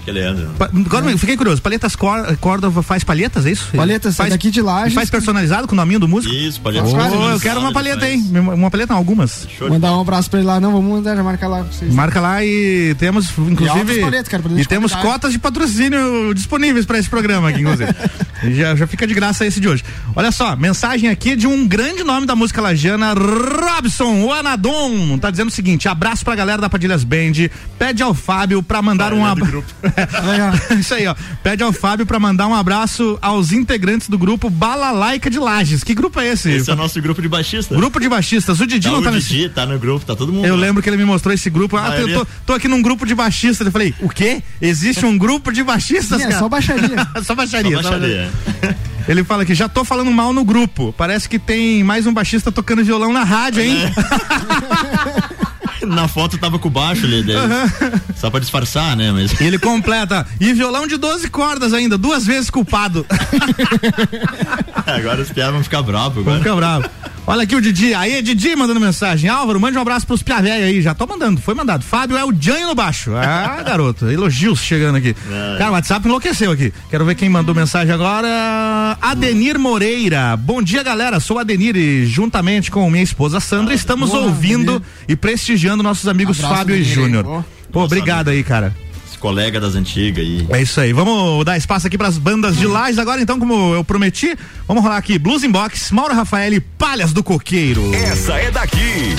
Que Leandro. Pa- Agora eu fiquei curioso. Palhetas Cór- Córdova faz palhetas, é isso? Paletas, faz, daqui de Lages. Faz personalizado com o nominho do músico? Isso, pode Ô, eu quero uma palheta, hein? Uma palheta, não, algumas. Mandar um abraço pra ele lá, não, vamos mandar, já marcar lá pra vocês. Marca lá e temos, inclusive. paletas, cara, E temos qualidade. cotas de patrocínio disponíveis para esse programa aqui, inclusive. já, já fica de graça esse de hoje. Olha só, mensagem aqui de um grande nome da música lajana, Robson, o Anadon. Tá dizendo o seguinte: abraço pra galera da Padilhas Band. Pede ao Fábio pra mandar um abraço. Isso aí, ó. Pede ao Fábio pra mandar um abraço aos integrantes do grupo Balalaica de Lages. Que grupo é esse? Esse é o nosso grupo de baixista. Grupo de baixistas. O Didi Tá não o tá nesse. Didi, tá no grupo, tá todo mundo. Eu lá. lembro que ele me mostrou esse grupo. Ah, eu tô, tô aqui num grupo de baixistas. Eu falei, o quê? Existe um grupo de baixistas, Sim, é cara? só baixaria. só baixaria. Só só baixaria. Ele fala que já tô falando mal no grupo. Parece que tem mais um baixista tocando violão na rádio, hein? Na foto tava com baixo ali, daí, só pra disfarçar, né? Mas E ele completa. E violão de 12 cordas ainda, duas vezes culpado. agora os piados vão ficar bravos agora. ficar bravo. Olha aqui o Didi. Aí, Didi mandando mensagem. Álvaro, mande um abraço pros Pia Véia aí. Já tô mandando, foi mandado. Fábio é o Janho no baixo. Ah, garoto. Elogios chegando aqui. Cara, o WhatsApp enlouqueceu aqui. Quero ver quem mandou mensagem agora. Adenir Moreira. Bom dia, galera. Sou Adenir e juntamente com minha esposa Sandra estamos boa, ouvindo Adenir. e prestigiando nossos amigos Abraço, Fábio e. Júnior. Pô, obrigado aí, cara. Colega das antigas aí. É isso aí. Vamos dar espaço aqui pras bandas de Lages agora, então, como eu prometi. Vamos rolar aqui Blues Inbox, Mauro Rafael e Palhas do Coqueiro. Essa é daqui.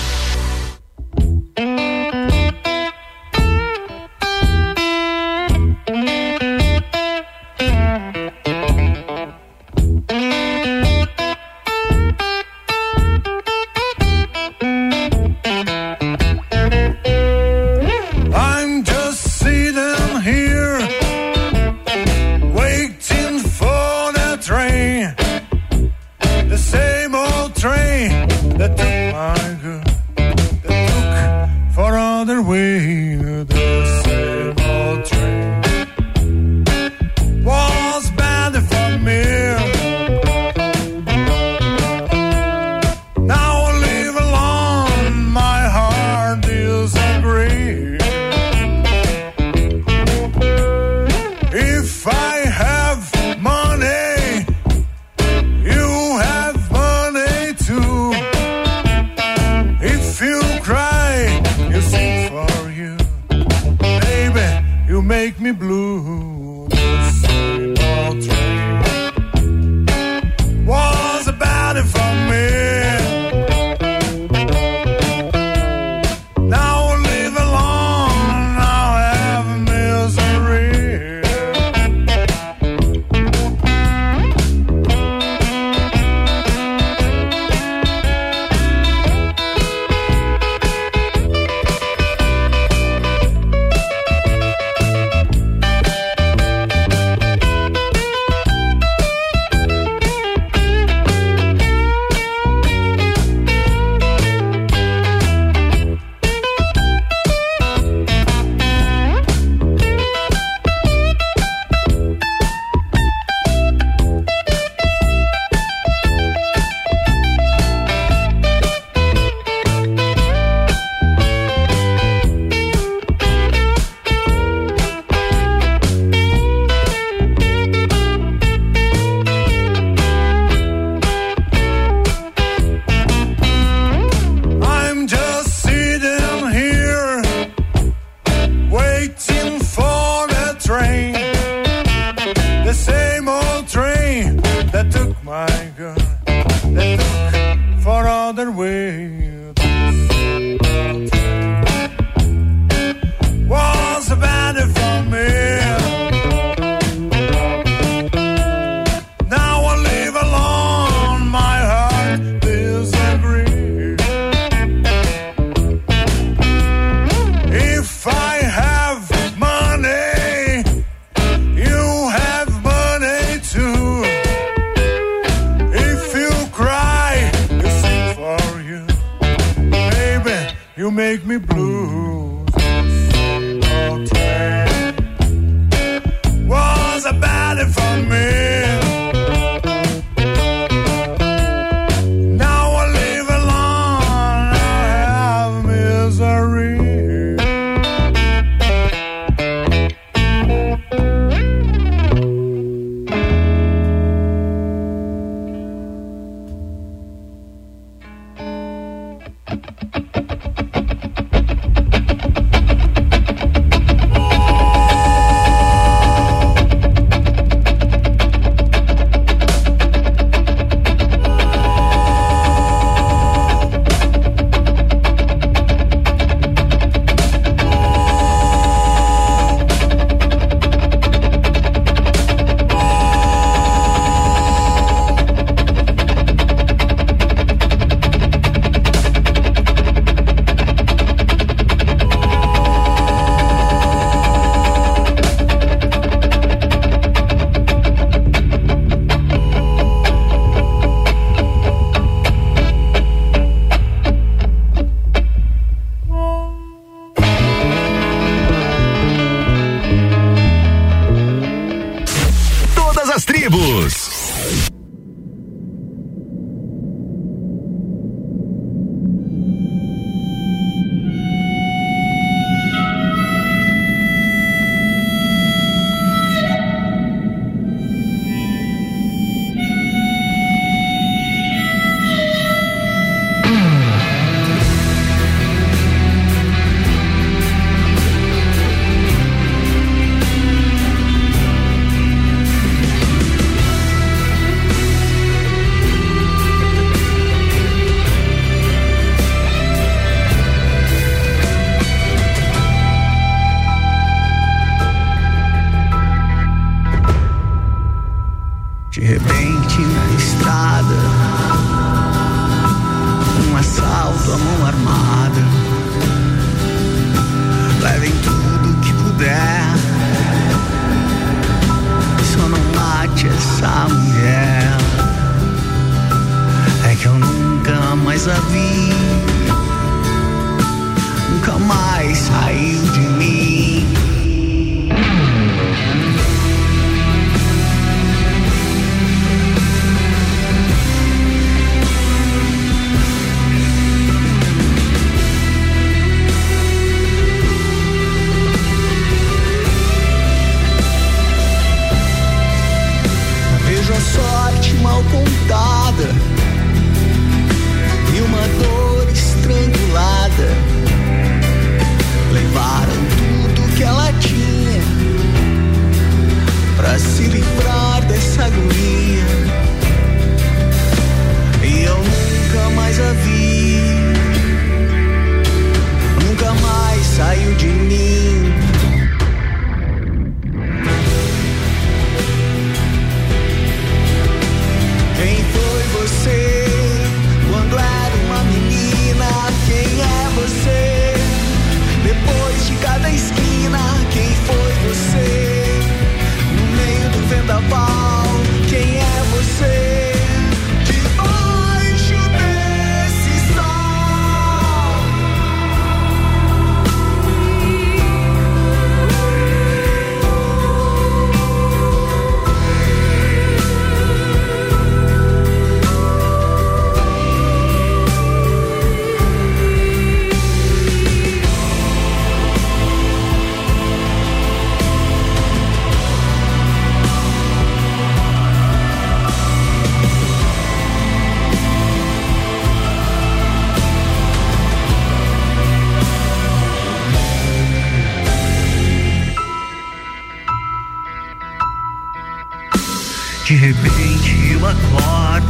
De repente eu acordo.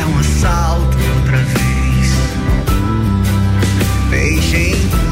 É um assalto outra vez. Beijem.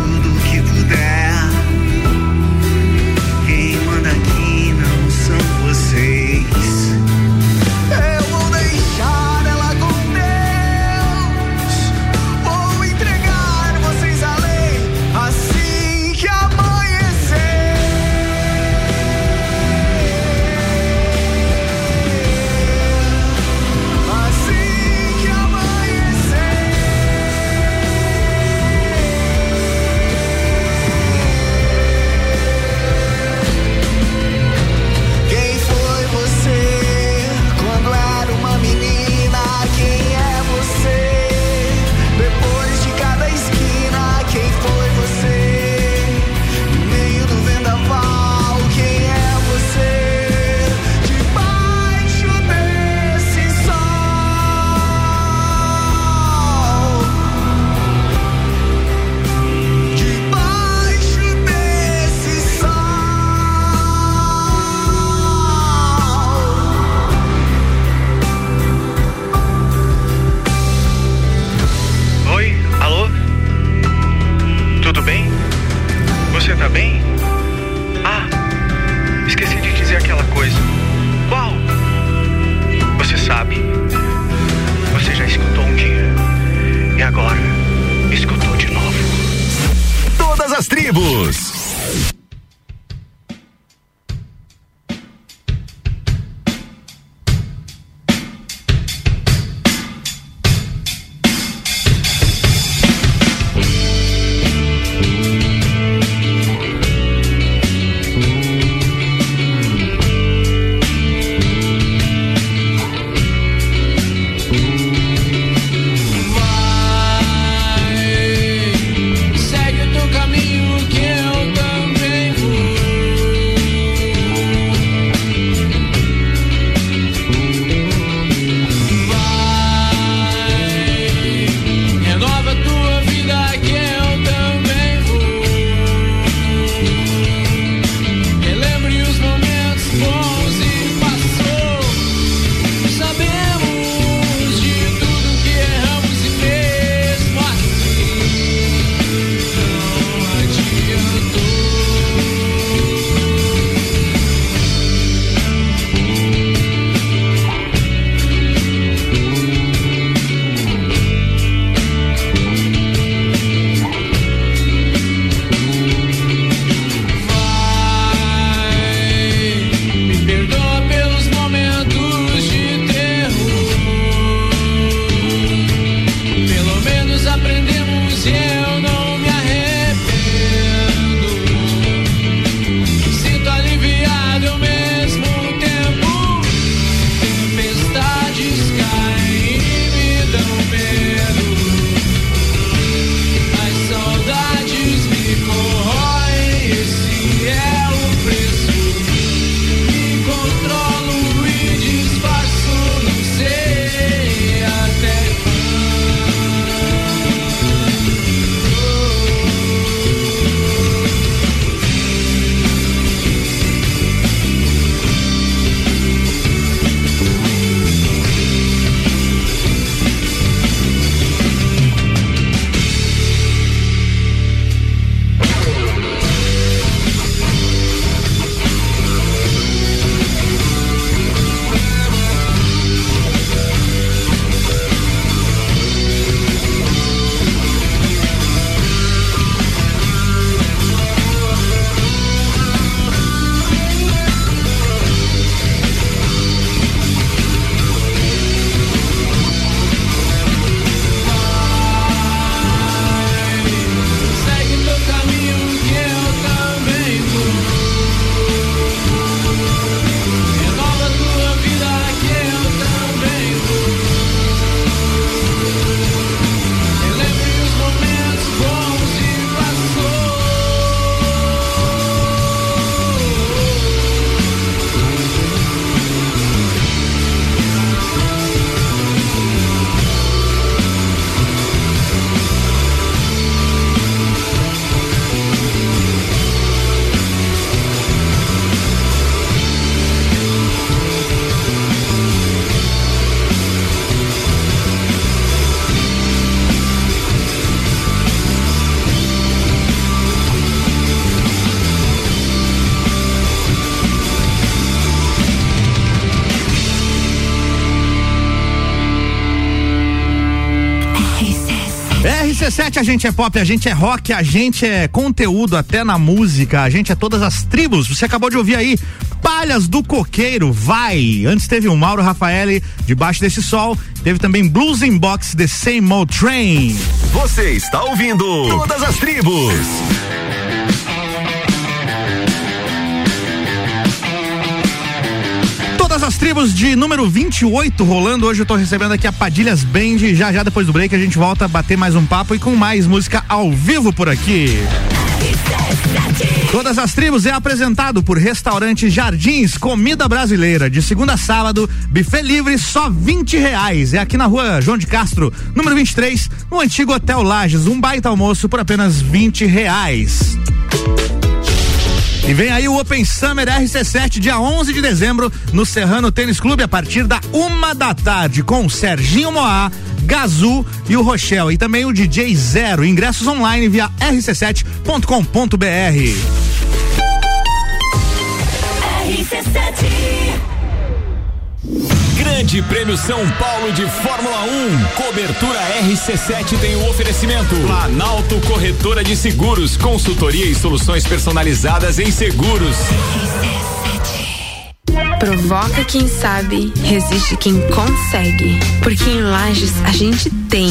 RC7 a gente é pop, a gente é rock, a gente é conteúdo até na música, a gente é todas as tribos. Você acabou de ouvir aí Palhas do Coqueiro, vai. Antes teve o Mauro Rafaeli, debaixo desse sol. Teve também Blues in Box, The Same Old Train. Você está ouvindo Todas as Tribos. As tribos de número 28 rolando. Hoje eu tô recebendo aqui a Padilhas Band. Já já depois do break a gente volta a bater mais um papo e com mais música ao vivo por aqui. Todas as tribos é apresentado por Restaurante Jardins, comida brasileira, de segunda a sábado, buffet livre só 20 reais. É aqui na rua João de Castro, número 23, no antigo Hotel Lages, um baita almoço por apenas 20 reais. E vem aí o Open Summer RC7, dia 11 de dezembro, no Serrano Tênis Clube, a partir da uma da tarde, com Serginho Moá, Gazu e o Rochelle. E também o DJ Zero. Ingressos online via rc7.com.br. Grande Prêmio São Paulo de Fórmula 1. Cobertura RC7 tem o oferecimento. Planalto Corretora de Seguros, consultoria e soluções personalizadas em seguros. Provoca quem sabe, resiste quem consegue. Porque em Lages a gente tem.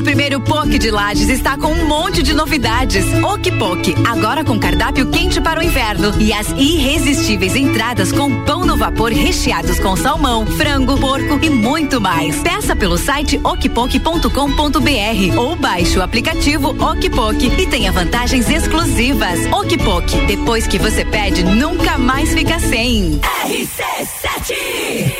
O primeiro POC de Lages está com um monte de novidades. Okpok, agora com cardápio quente para o inverno. E as irresistíveis entradas com pão no vapor recheados com salmão, frango, porco e muito mais. Peça pelo site okpok.com.br ou baixe o aplicativo Okpok e tenha vantagens exclusivas. Okpok, depois que você pede, nunca mais fica sem. RC7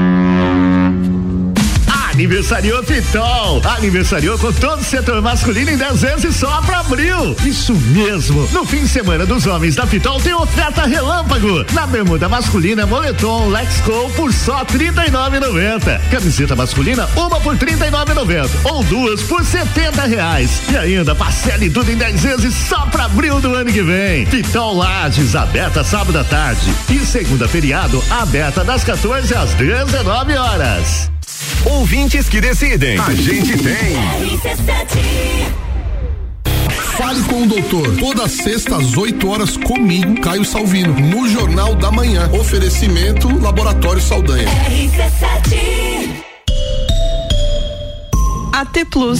Aniversariou Pitol. Aniversariou com todo o setor masculino em 10 vezes só pra abril. Isso mesmo. No fim de semana dos homens da Pitol tem oferta relâmpago. Na bermuda masculina, moletom Lexco por só R$ 39,90. Camiseta masculina, uma por R$ 39,90. Ou duas por 70 reais. E ainda parcele tudo em 10 vezes só pra abril do ano que vem. Pitol Lages, aberta sábado à tarde. E segunda feriado, aberta das 14 às 19 horas. Ouvintes que decidem. A gente tem. Fale com o doutor. Toda sexta às 8 horas comigo, Caio Salvino, no Jornal da Manhã. Oferecimento Laboratório Saldanha. AT Plus.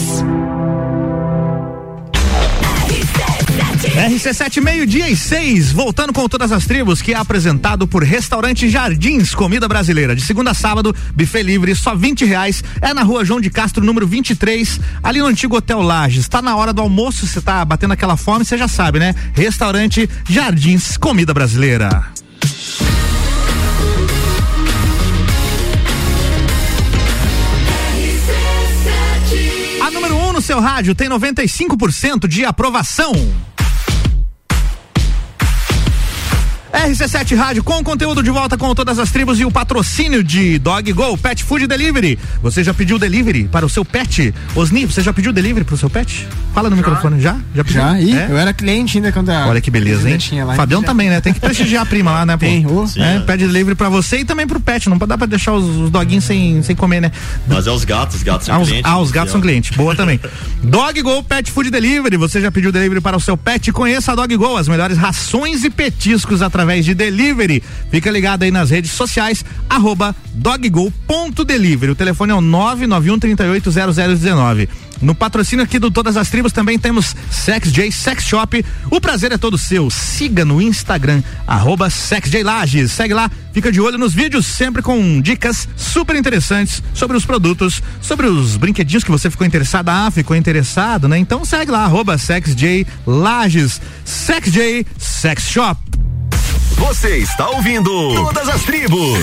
RC7 meio-dia e seis, voltando com todas as tribos, que é apresentado por Restaurante Jardins, comida brasileira. De segunda a sábado, buffet livre, só 20 reais. É na rua João de Castro, número 23, ali no antigo Hotel Lages. Está na hora do almoço, você tá batendo aquela fome, você já sabe, né? Restaurante Jardins, comida brasileira. A número 1 um no seu rádio tem 95% de aprovação. RC7 Rádio com conteúdo de volta com todas as tribos e o patrocínio de Dog Go Pet Food Delivery. Você já pediu delivery para o seu pet? Osni, você já pediu delivery para o seu pet? Fala no microfone. Já? Já pediu? Já, e É? eu era cliente ainda quando a. Olha que beleza, hein? lá, Fabião já- também, né? Tem que prestigiar a prima lá, né? pô? Tem, ô. É, pede delivery pra você e também pro pet. Não dá pra deixar os, os doguinhos sem, sem comer, né? Mas é os gatos, os gatos são Ah, clientes. ah, os gatos são clientes. Boa também. Dog Go Pet Food Delivery. Você já pediu delivery para o seu pet? Conheça a Dog Go, as melhores rações e petiscos através de delivery. Fica ligado aí nas redes sociais, arroba doggo.delivery. O telefone é o 991 380019. No patrocínio aqui do Todas as Tribos também temos Sex J Sex Shop. O prazer é todo seu. Siga no Instagram, arroba. Segue lá, fica de olho nos vídeos, sempre com dicas super interessantes sobre os produtos, sobre os brinquedinhos que você ficou interessado. Ah, ficou interessado, né? Então segue lá, arroba Sex J Lages. Sex J Sex Shop. Você está ouvindo Todas as Tribos.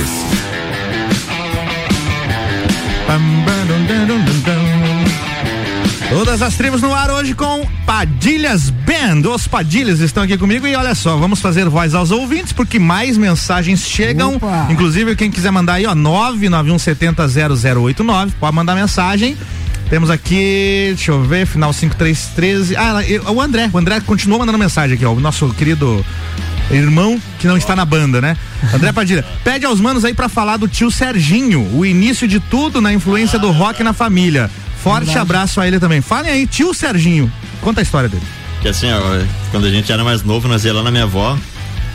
Todas as tribos no ar hoje com Padilhas Band. Os Padilhas estão aqui comigo e olha só, vamos fazer voz aos ouvintes porque mais mensagens chegam. Opa. Inclusive, quem quiser mandar aí, ó, 991700089, pode mandar mensagem. Temos aqui, deixa eu ver, final 5313. Ah, eu- o André, o André continuou mandando mensagem aqui, ó, o nosso querido irmão que não está na banda, né? André Padilha, pede aos manos aí pra falar do tio Serginho, o início de tudo na influência do rock na família. Forte Verdade. abraço a ele também. Falem aí, tio Serginho. Conta a história dele. Que assim, ó, quando a gente era mais novo, nós ia lá na minha avó.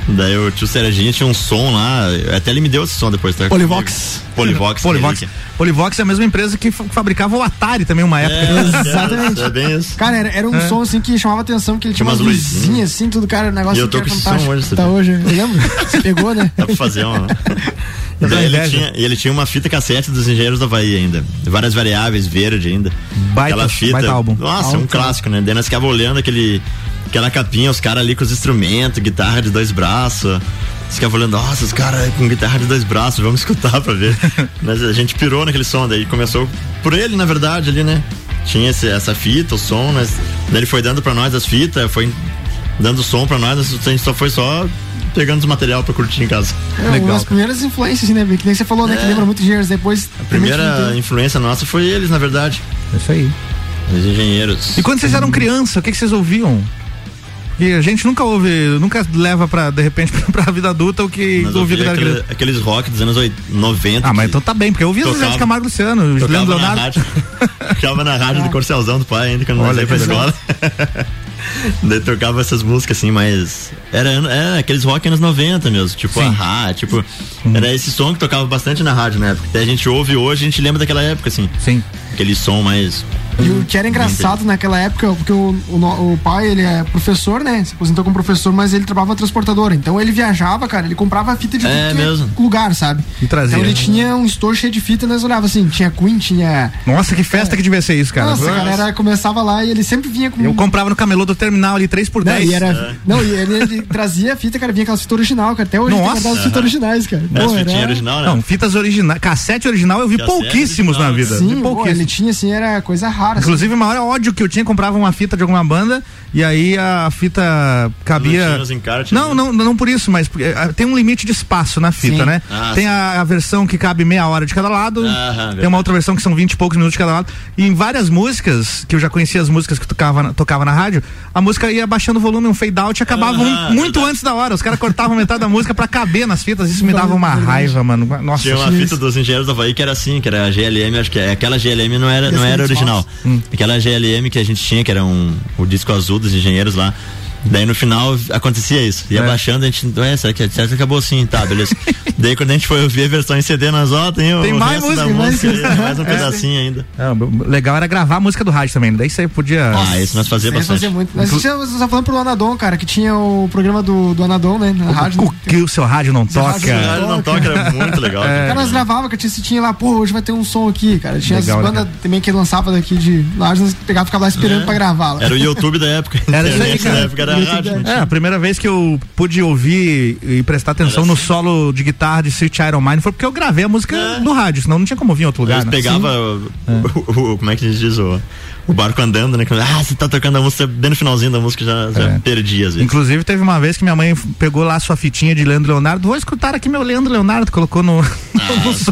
Daí o tio Serginho tinha um som lá. Até ele me deu esse som depois, tá? Polivox. Polivox. Polivox. Polivox é a mesma empresa que fa- fabricava o Atari também uma época. Exatamente. É bem isso. Cara, era, era um É. som assim que chamava atenção, que ele tinha Tinha umas luzinhas assim, tudo, cara, o negócio E eu tô que era com esse som fantástico. hoje, Tá hoje, eu lembro. Você pegou, né? Dá pra fazer uma. Eu Daí ele tinha, e ele tinha uma fita cassete dos Engenheiros da Havaí ainda. Várias variáveis, verde ainda. Baita- aquela fita. baita álbum. Nossa, é um Álbum. clássico, né? Daí nós ficava olhando aquele, aquela capinha, os caras ali com os instrumentos, guitarra de dois braços. Você ficava olhando, nossa, os caras com guitarra de dois braços, vamos escutar pra ver. Mas a gente pirou naquele som, daí começou por ele, na verdade, ali, né? Tinha esse- essa fita, o som, mas daí ele foi dando pra nós as fitas, foi dando som pra nós, a gente só foi só pegando os material pra curtir em casa. É uma das primeiras influências, né? Que nem você falou, né? Que É. lembra muito engenheiros depois. A primeira influência nossa foi eles, na verdade. Isso aí. Os engenheiros. E quando vocês eram criança, o que, que vocês ouviam? E a gente nunca ouve, nunca leva pra, de repente, pra vida adulta o que Nós ouvia aquele- criança. aqueles rock dos anos oit- 90. Ah, mas então tá bem, porque eu ouvia Zezé de Tocava- Camargo e Luciano, o Tocava Leandro na Leonardo. rádio. Ficava na rádio do Corcelzão do pai ainda, quando Olha ia pra escola. Daí tocava essas músicas assim, mas era, era aqueles rock anos 90 mesmo, tipo Sim. ahá, tipo, era esse som que tocava bastante na rádio na época. Até a gente ouve hoje, a gente lembra daquela época, assim. Sim. Aquele som mais. E o que era engraçado naquela época, porque o, o, o pai, ele é professor, né? Se aposentou como professor, mas ele trabalhava na transportadora. Então ele viajava, cara, ele comprava fita de É mesmo. lugar, sabe? E trazia. Então ele tinha um estouro cheio de fita, nós olhava assim, tinha Queen, tinha... Nossa, que festa que devia ser isso, cara. Nossa, cara, era, começava lá e ele sempre vinha com... Eu comprava no camelô do terminal ali 3 por Não, 10 e era, não, e ele, ele trazia a fita, cara, vinha aquelas fitas original, cara. Até hoje Nossa. tem fitas originais, cara. É, as Pô, era- original, né? Não, fitas originais. Cassete original eu vi Cassete pouquíssimos na vida. Sim, vi pô, pouquíssimos. ele tinha assim, era coisa rara. Assim. Inclusive, o maior ódio que eu tinha, comprava uma fita de alguma banda e aí a fita cabia. Não né? não, não por isso, mas porque, ah, tem um limite de espaço na fita, Sim. né? Ah, tem a, a versão que cabe meia hora de cada lado, Aham, tem verdade. uma outra versão que são 20 e poucos minutos de cada lado. E em várias músicas, que eu já conhecia as músicas que tocava, na- tocava na rádio, a música ia baixando o volume, um fade out e acabava Aham, um- muito verdade. antes da hora. Os caras cortavam metade da música pra caber nas fitas, isso me dava uma raiva, mano. Nossa, Tinha uma isso- fita dos engenheiros da Havaí que era assim, que era a GLM, acho que é, aquela GLM não era, não era é original. Hum. Aquela GLM que a gente tinha, que era um, o disco azul dos engenheiros lá. Daí no final acontecia isso. Ia É. baixando, a gente. Ué, será que, será que acabou assim? Tá, beleza. Daí quando a gente foi ouvir a versão em CD, nós, ó, tem, o- Tem o mais resto da música, mais música, música. aí, mais um É. pedacinho ainda. É, o legal era gravar a música do rádio também, daí você podia. Ah, isso nós fazia bastante. fazia muito. Mas você você tá falando pro Anadon, cara, que tinha o programa do, do Anadon, né? Na rádio. O que o seu rádio não toca? rádio O rádio não toca, era muito legal. É. Cara, nós gravava, que tinha, se tinha lá, pô, hoje vai ter um som aqui, cara. Tinha Legal, as né, bandas também que lançava daqui de lá, nós pegava e ficava lá esperando pra gravar. Lá. Era o YouTube da época. Era isso aí, cara. da época era a rádio. É, a primeira vez que eu pude ouvir e prestar atenção Era no assim. solo de guitarra de Sweet Iron Mine foi porque eu gravei a música É. no rádio, senão não tinha como ouvir em outro lugar. Eles né? pegavam o, o- o- como é que a gente diz, o, o barco andando, né? Ah, você tá tocando a música, bem no finalzinho da música já, já É. perdi às vezes. Inclusive, teve uma vez que minha mãe pegou lá sua fitinha de Leandro Leonardo. Vou escutar aqui meu Leandro Leonardo, colocou no.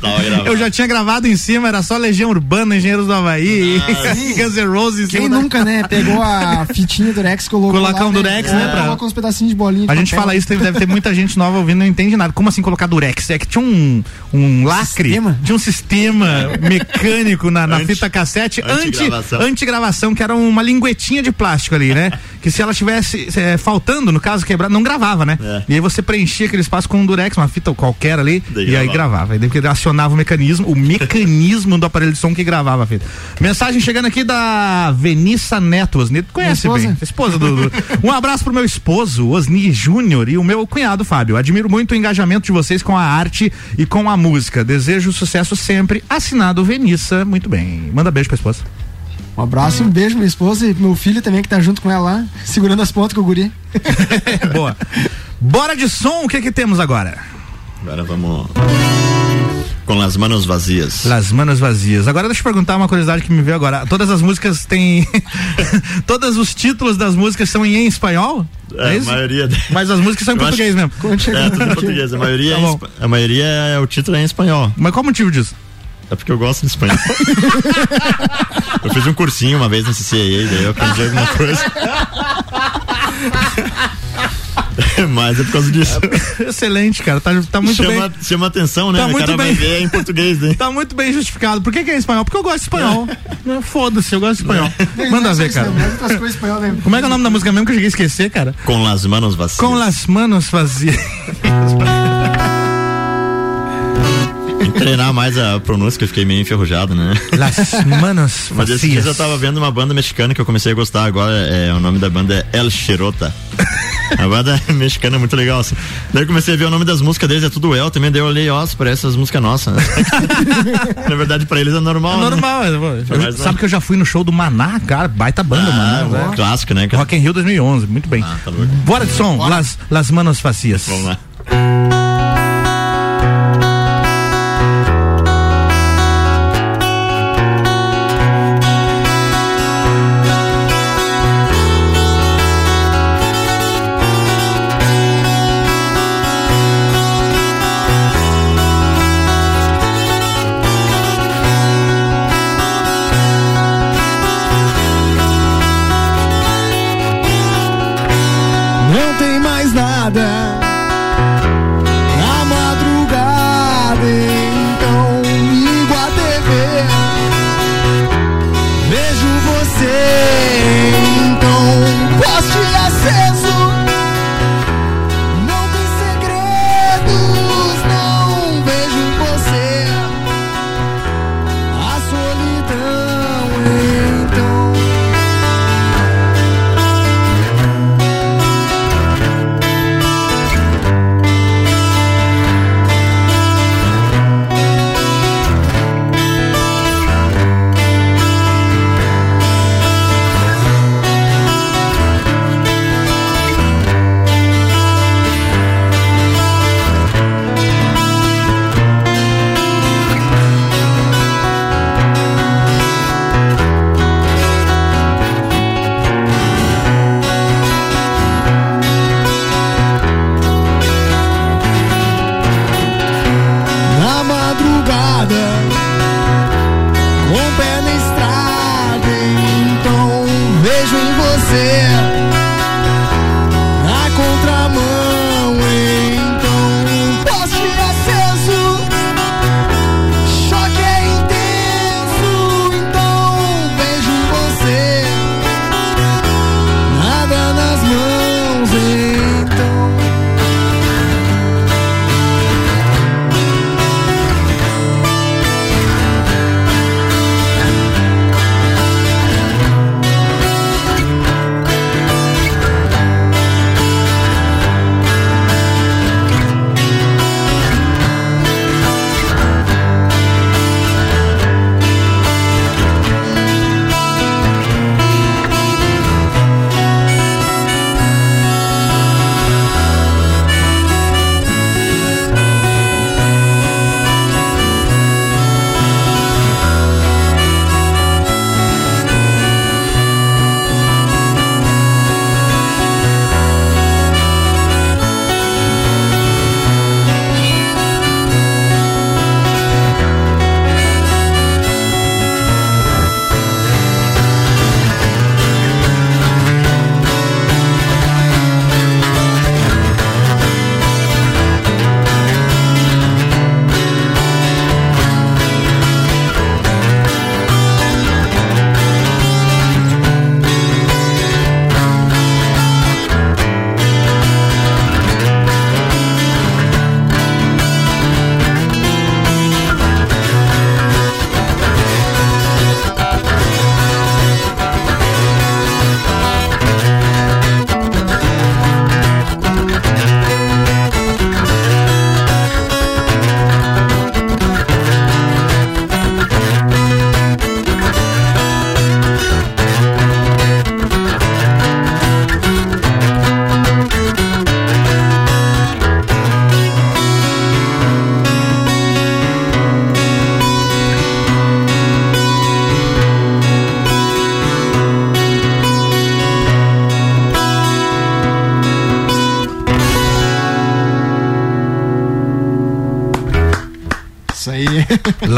tava gravado. eu já tinha gravado em cima, era só Legião Urbana, Engenheiros do Havaí, e Guns N' Roses em Quem da- nunca, né, pegou a fitinha do Rex, colocou Colocou lá, um né, durex, né? Pra... Coloca uns pedacinhos de bolinha. de A gente papel. fala isso, tem- deve ter muita gente nova ouvindo e não entende nada. Como assim colocar durex? É que tinha um, um lacre, tinha um sistema mecânico na, na Anti- fita cassete anti- antigravação. antigravação, que era uma linguetinha de plástico ali, né? que se ela tivesse é, faltando, no caso quebrar, não gravava, né? E aí você preenchia aquele espaço com um durex, uma fita qualquer ali, Daí e aí gravava. gravava. Aí depois acionava o mecanismo, o mecanismo do aparelho de som que gravava a fita. Mensagem chegando aqui da Venissa Neto. Osni, tu conhece Minha bem. Esposa do, do- Um abraço pro meu esposo, Osni Júnior, e o meu cunhado, Fábio. Admiro muito o engajamento de vocês com a arte e com a música. Desejo sucesso sempre. Assinado Venissa. Muito bem. Manda beijo pra esposa. Um abraço e um beijo minha esposa e meu filho também que tá junto com ela lá, segurando as pontas com o guri. Boa. Bora de som, o que que temos agora? Agora vamos com as manos vazias. Las manos vazias. Agora deixa eu perguntar uma curiosidade que me veio agora. Todas as músicas têm. Todos os títulos das músicas são em, em espanhol? É, a isso? maioria. Mas as músicas são em Eu acho- português mesmo. É, tudo em português. A maioria, Tá é, em espa- a maioria é o título é em espanhol. Mas qual o motivo disso? É porque eu gosto de espanhol. eu fiz um cursinho uma vez na CCAA, daí eu aprendi alguma coisa. Mas é por causa disso. Excelente, cara. Tá, tá muito chama, bem. chama atenção, né? Tá o muito cara bem. vai ver em português, né? Tá muito bem justificado. Por que, que é espanhol? Porque eu gosto de espanhol. Não, Foda-se, eu gosto de espanhol. Manda ver, cara. Como é que é o nome da música mesmo que eu cheguei a esquecer, cara? Com las manos vazias. Com las manos vazias. Treinar mais a pronúncia, que eu fiquei meio enferrujado, né? Las manos Mas esse dia vazias. eu tava vendo uma banda mexicana que eu comecei a gostar agora. É, o nome da banda é El Chirota. A banda mexicana é muito legal, assim. Daí eu comecei a ver o nome das músicas deles, é tudo El também. Daí eu olhei, ó, parece as músicas nossas. né? Na verdade, pra eles é normal. É né? normal. eu- eu- Mas, sabe né? que eu já fui no show do Maná, cara? Baita banda, Ah, Maná. né? clássico, né, cara? Rock in Rio 2011, muito bem. Ah, tá. Bora de som, las, las manos vazias. Vamos lá.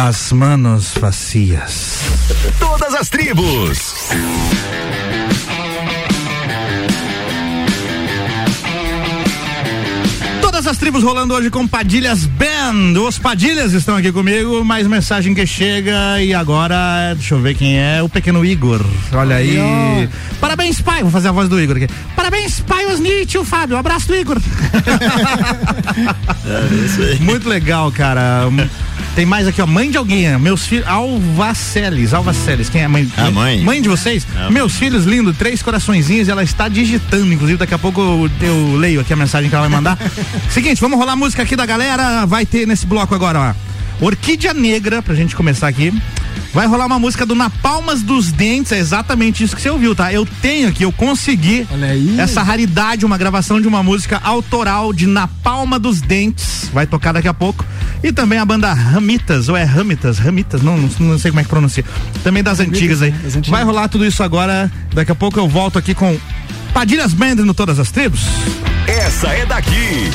Las manos vacias. Todas as tribos. Todas as tribos rolando hoje com Padilhas Band. Os Padilhas estão aqui comigo. Mais mensagem que chega. E agora, deixa eu ver quem é. O pequeno Igor. Olha aí. Parabéns, pai. Vou fazer a voz do Igor aqui. Parabéns, pai Osni, tio Fábio. Abraço do Igor. Muito legal, cara. Tem mais aqui, ó. Mãe de alguém, né? meus filhos. Alvaceles, Alvaceles. Quem é a mãe? A mãe. Mãe de vocês? A Meus filhos, lindo, três coraçõezinhos. Ela está digitando, inclusive. Daqui a pouco eu, eu leio aqui a mensagem que ela vai mandar. Seguinte, vamos rolar a música aqui da galera. Vai ter nesse bloco agora, ó. Orquídea Negra, pra gente começar aqui. Vai rolar uma música do Na Palmas dos Dentes, é exatamente isso que você ouviu, tá? Eu tenho aqui, eu consegui essa raridade, uma gravação de uma música autoral de Na Palma dos Dentes, vai tocar daqui a pouco. E também a banda Ramitas, ou é Ramitas, Ramitas, não, não, não sei como é que pronuncia. Também das antigas aí. Vai rolar tudo isso agora, daqui a pouco eu volto aqui com Padilhas Band no Todas as Tribos. Essa é daqui.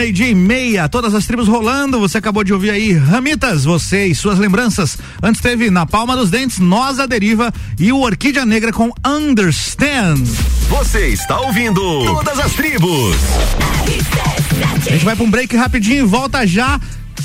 Meio-dia e meia, todas as tribos rolando. Você acabou de ouvir aí Ramitas, você e suas lembranças. Antes teve Na Palma dos Dentes, Nós a Deriva e o Orquídea Negra com Understand. Você está ouvindo Todas as Tribos. A gente vai pra um break rapidinho e volta já.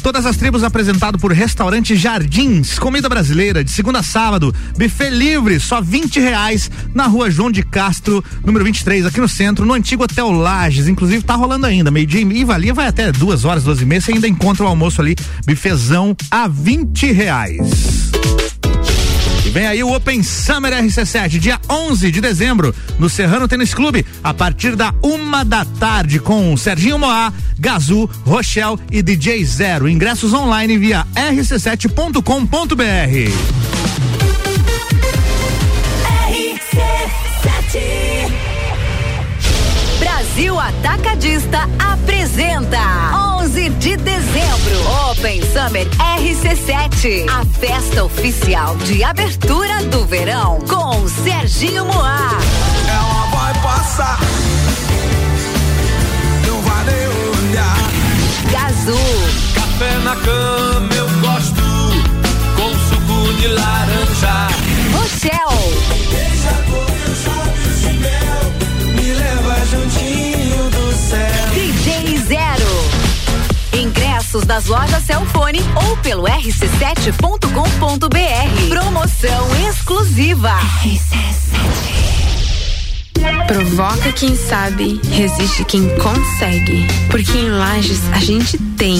Todas as tribos apresentado por Restaurante Jardins, comida brasileira, de segunda a sábado, buffet livre, só 20 reais, na rua João de Castro, número 23, aqui no centro, no antigo Hotel Lages. Inclusive tá rolando ainda, meio-dia e valia vai até duas horas, duas e meia, você ainda encontra o almoço ali, bifezão a 20 reais. Vem aí o Open Summer RC7, dia 11 de dezembro, no Serrano Tênis Clube, a partir da uma da tarde, com Serginho Moá, Gazu, Rochelle e DJ Zero. Ingressos online via rc7.com.br. Brasil Atacadista apresenta 11 de dezembro Open Summer RC7, a festa oficial de abertura do verão com Serginho Moá. Ela vai passar, não vai nem olhar. Gazu, Café na cama eu gosto, com suco de laranja. Rochelle, Das lojas Celfone ou pelo rc7.com.br. Promoção exclusiva. Provoca quem sabe, resiste quem consegue. Porque em Lages a gente tem.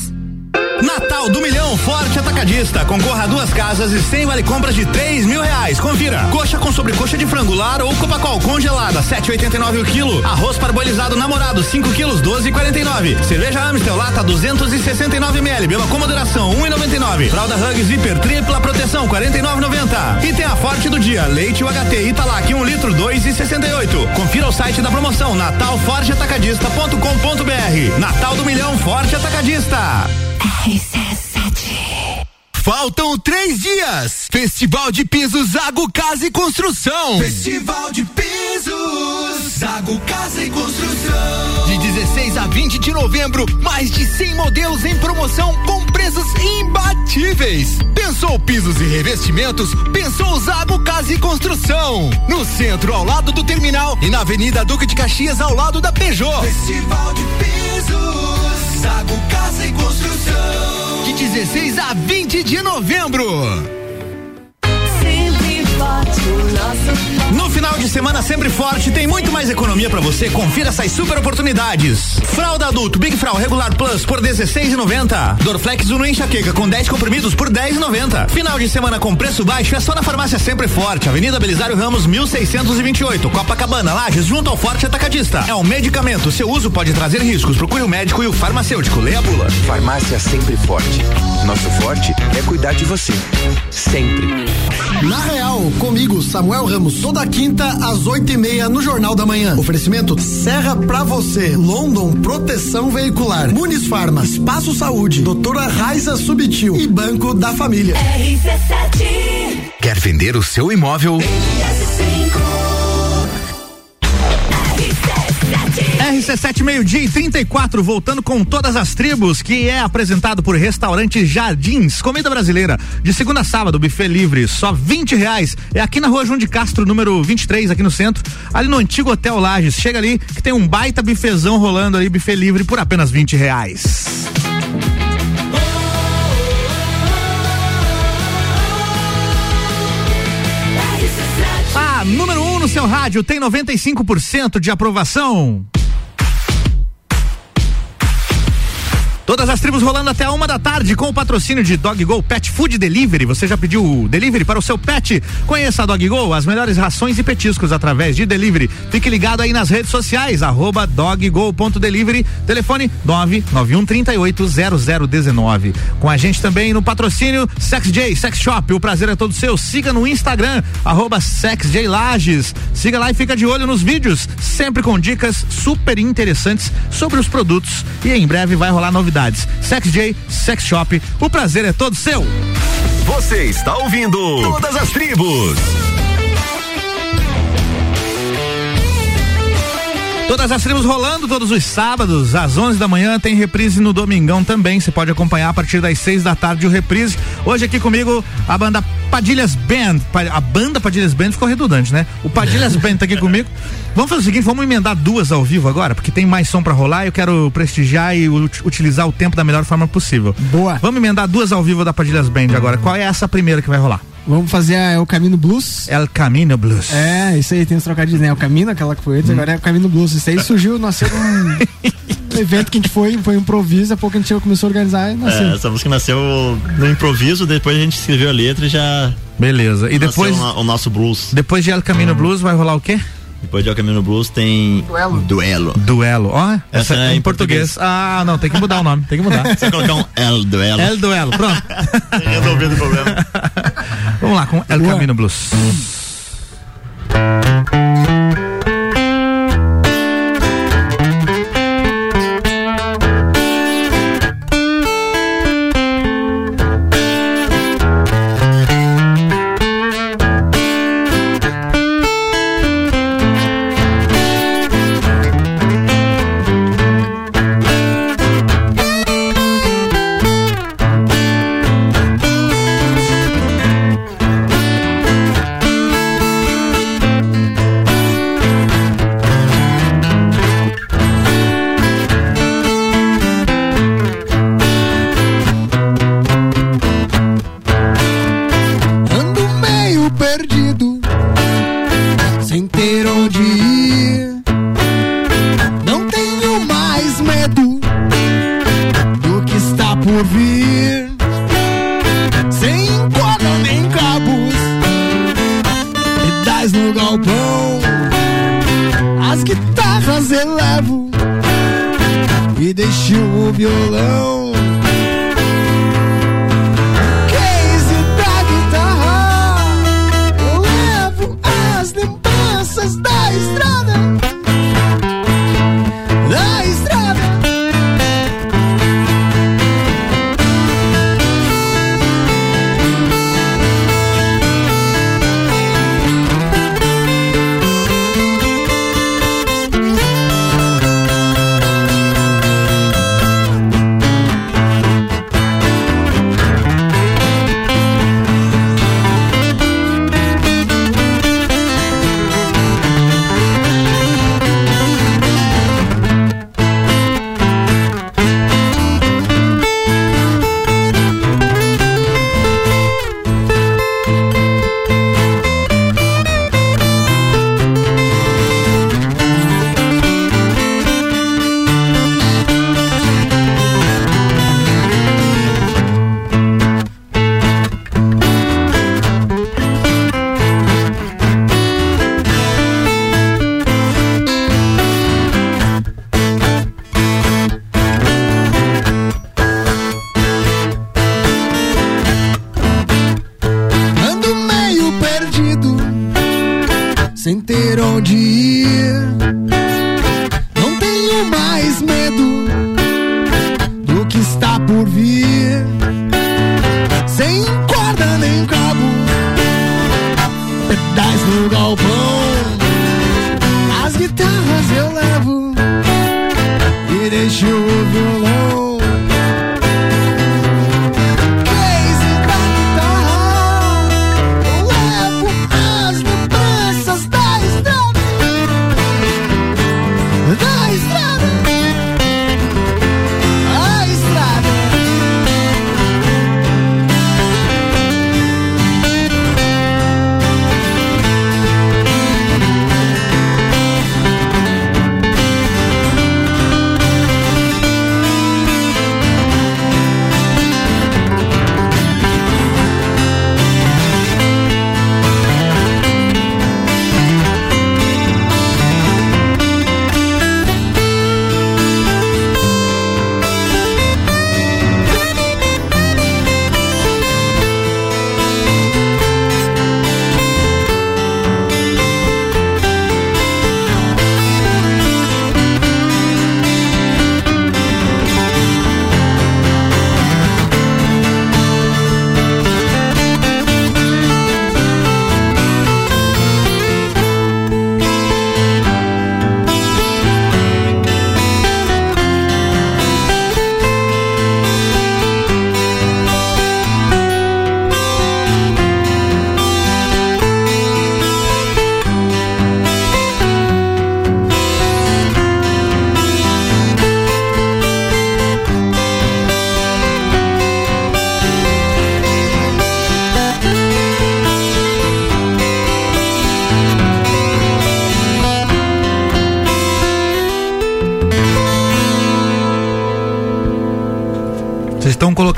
Natal do Milhão Forte Atacadista. Concorra a duas casas e sem vale compras de três mil reais. Confira. Coxa com sobrecoxa de frango lar ou copacol congelada, 7,89 o quilo. Arroz parbolizado namorado, 5 quilos, 12,49. Cerveja Amstel lata 269 ml. Beba com moderação, 1,99. Fralda Hugs Zipper tripla proteção, 49,90. E tem a Forte do dia, leite UHT Italac 1 litro, 2,68. Confira o site da promoção natalforteatacadista.com.br. Natal do Milhão Forte Atacadista. Faltam três dias. Festival de Pisos Zago Casa e Construção. Festival de pisos, Zago Casa e Construção. De 16 a 20 de novembro, mais de 100 modelos em promoção com preços imbatíveis. Pensou pisos e revestimentos? Pensou Zago Casa e Construção. No centro, ao lado do terminal e na Avenida Duque de Caxias, ao lado da Peugeot. Festival de pisos, Zago Casa e Construção. De 16 a 20 de novembro. No final de semana sempre forte, tem muito mais economia pra você. Confira essas super oportunidades. Fralda adulto Big Frau Regular Plus por 16,90. Dorflex Uno Enxaqueca com 10 comprimidos por 10,90. Final de semana com preço baixo é só na farmácia sempre forte. Avenida Belisário Ramos 1628, Copacabana, Lages, junto ao Forte Atacadista. É um medicamento. Seu uso pode trazer riscos. Procure o médico e o farmacêutico. Leia a bula. Farmácia Sempre Forte. Nosso forte é cuidar de você. Sempre. Na Real, comigo, Samuel Ramos, toda quinta às oito e meia no Jornal da Manhã. Oferecimento Serra pra você, London Proteção Veicular, Muniz Farma, Espaço Saúde, Doutora Raiza Subtil e Banco da Família. RC7. Quer vender o seu imóvel? RC7 meio-dia e 34, voltando com todas as tribos, que é apresentado por Restaurante Jardins, comida brasileira. De segunda a sábado, buffet livre, só 20 reais. É aqui na rua João de Castro, número 23, aqui no centro, ali no antigo Hotel Lages. Chega ali que tem um baita bifezão rolando ali, buffet livre por apenas 20 reais. A número 1 um no seu rádio tem 95% de aprovação. Todas as tribos rolando até a uma da tarde com o patrocínio de Dog Go Pet Food Delivery. Você já pediu o delivery para o seu pet? Conheça a Dog Go, as melhores rações e petiscos através de delivery. Fique ligado aí nas redes sociais, arroba doggo.delivery, telefone 991380019. Com a gente também no patrocínio SexJ Sex Shop. O prazer é todo seu. Siga no Instagram, arroba SexJ Lages. Siga lá e fica de olho nos vídeos, sempre com dicas super interessantes sobre os produtos. E em breve vai rolar novidades. SexJ Sex Shop. O prazer é todo seu. Você está ouvindo Todas as Tribos. Todas as tribos rolando todos os sábados, às 11 da manhã, tem reprise no Domingão também. Você pode acompanhar a partir das 6 da tarde o reprise. Hoje aqui comigo a banda Padilhas Band. A banda Padilhas Band ficou redundante, né? O Padilhas Band tá aqui comigo. Vamos fazer o seguinte, vamos emendar duas ao vivo agora, porque tem mais som pra rolar e eu quero prestigiar e ut- utilizar o tempo da melhor forma possível. Boa. Vamos emendar duas ao vivo da Padilhas Band agora. Qual é essa primeira que vai rolar? Vamos fazer a El Camino Blues. El Camino Blues. É, isso aí, tem os trocadilhos, né? El Camino, aquela que foi antes, agora é El Camino Blues. Isso aí surgiu, nasceu num evento que a gente foi, foi improviso, a pouco a gente começou a organizar e nasceu. É, essa música nasceu no improviso, depois a gente escreveu a letra e já. Beleza. E nasceu depois- o, o nosso blues. Depois de El Camino Blues vai rolar o quê? Depois de El Camino Blues tem. Duelo. Duelo. Duelo. Ó, essa, Essa é em em português. Ah, não, tem que mudar o nome, tem que mudar. Você colocar um El Duelo. El Duelo, pronto. Resolvendo o problema. Vamos lá com El. Camino Blues.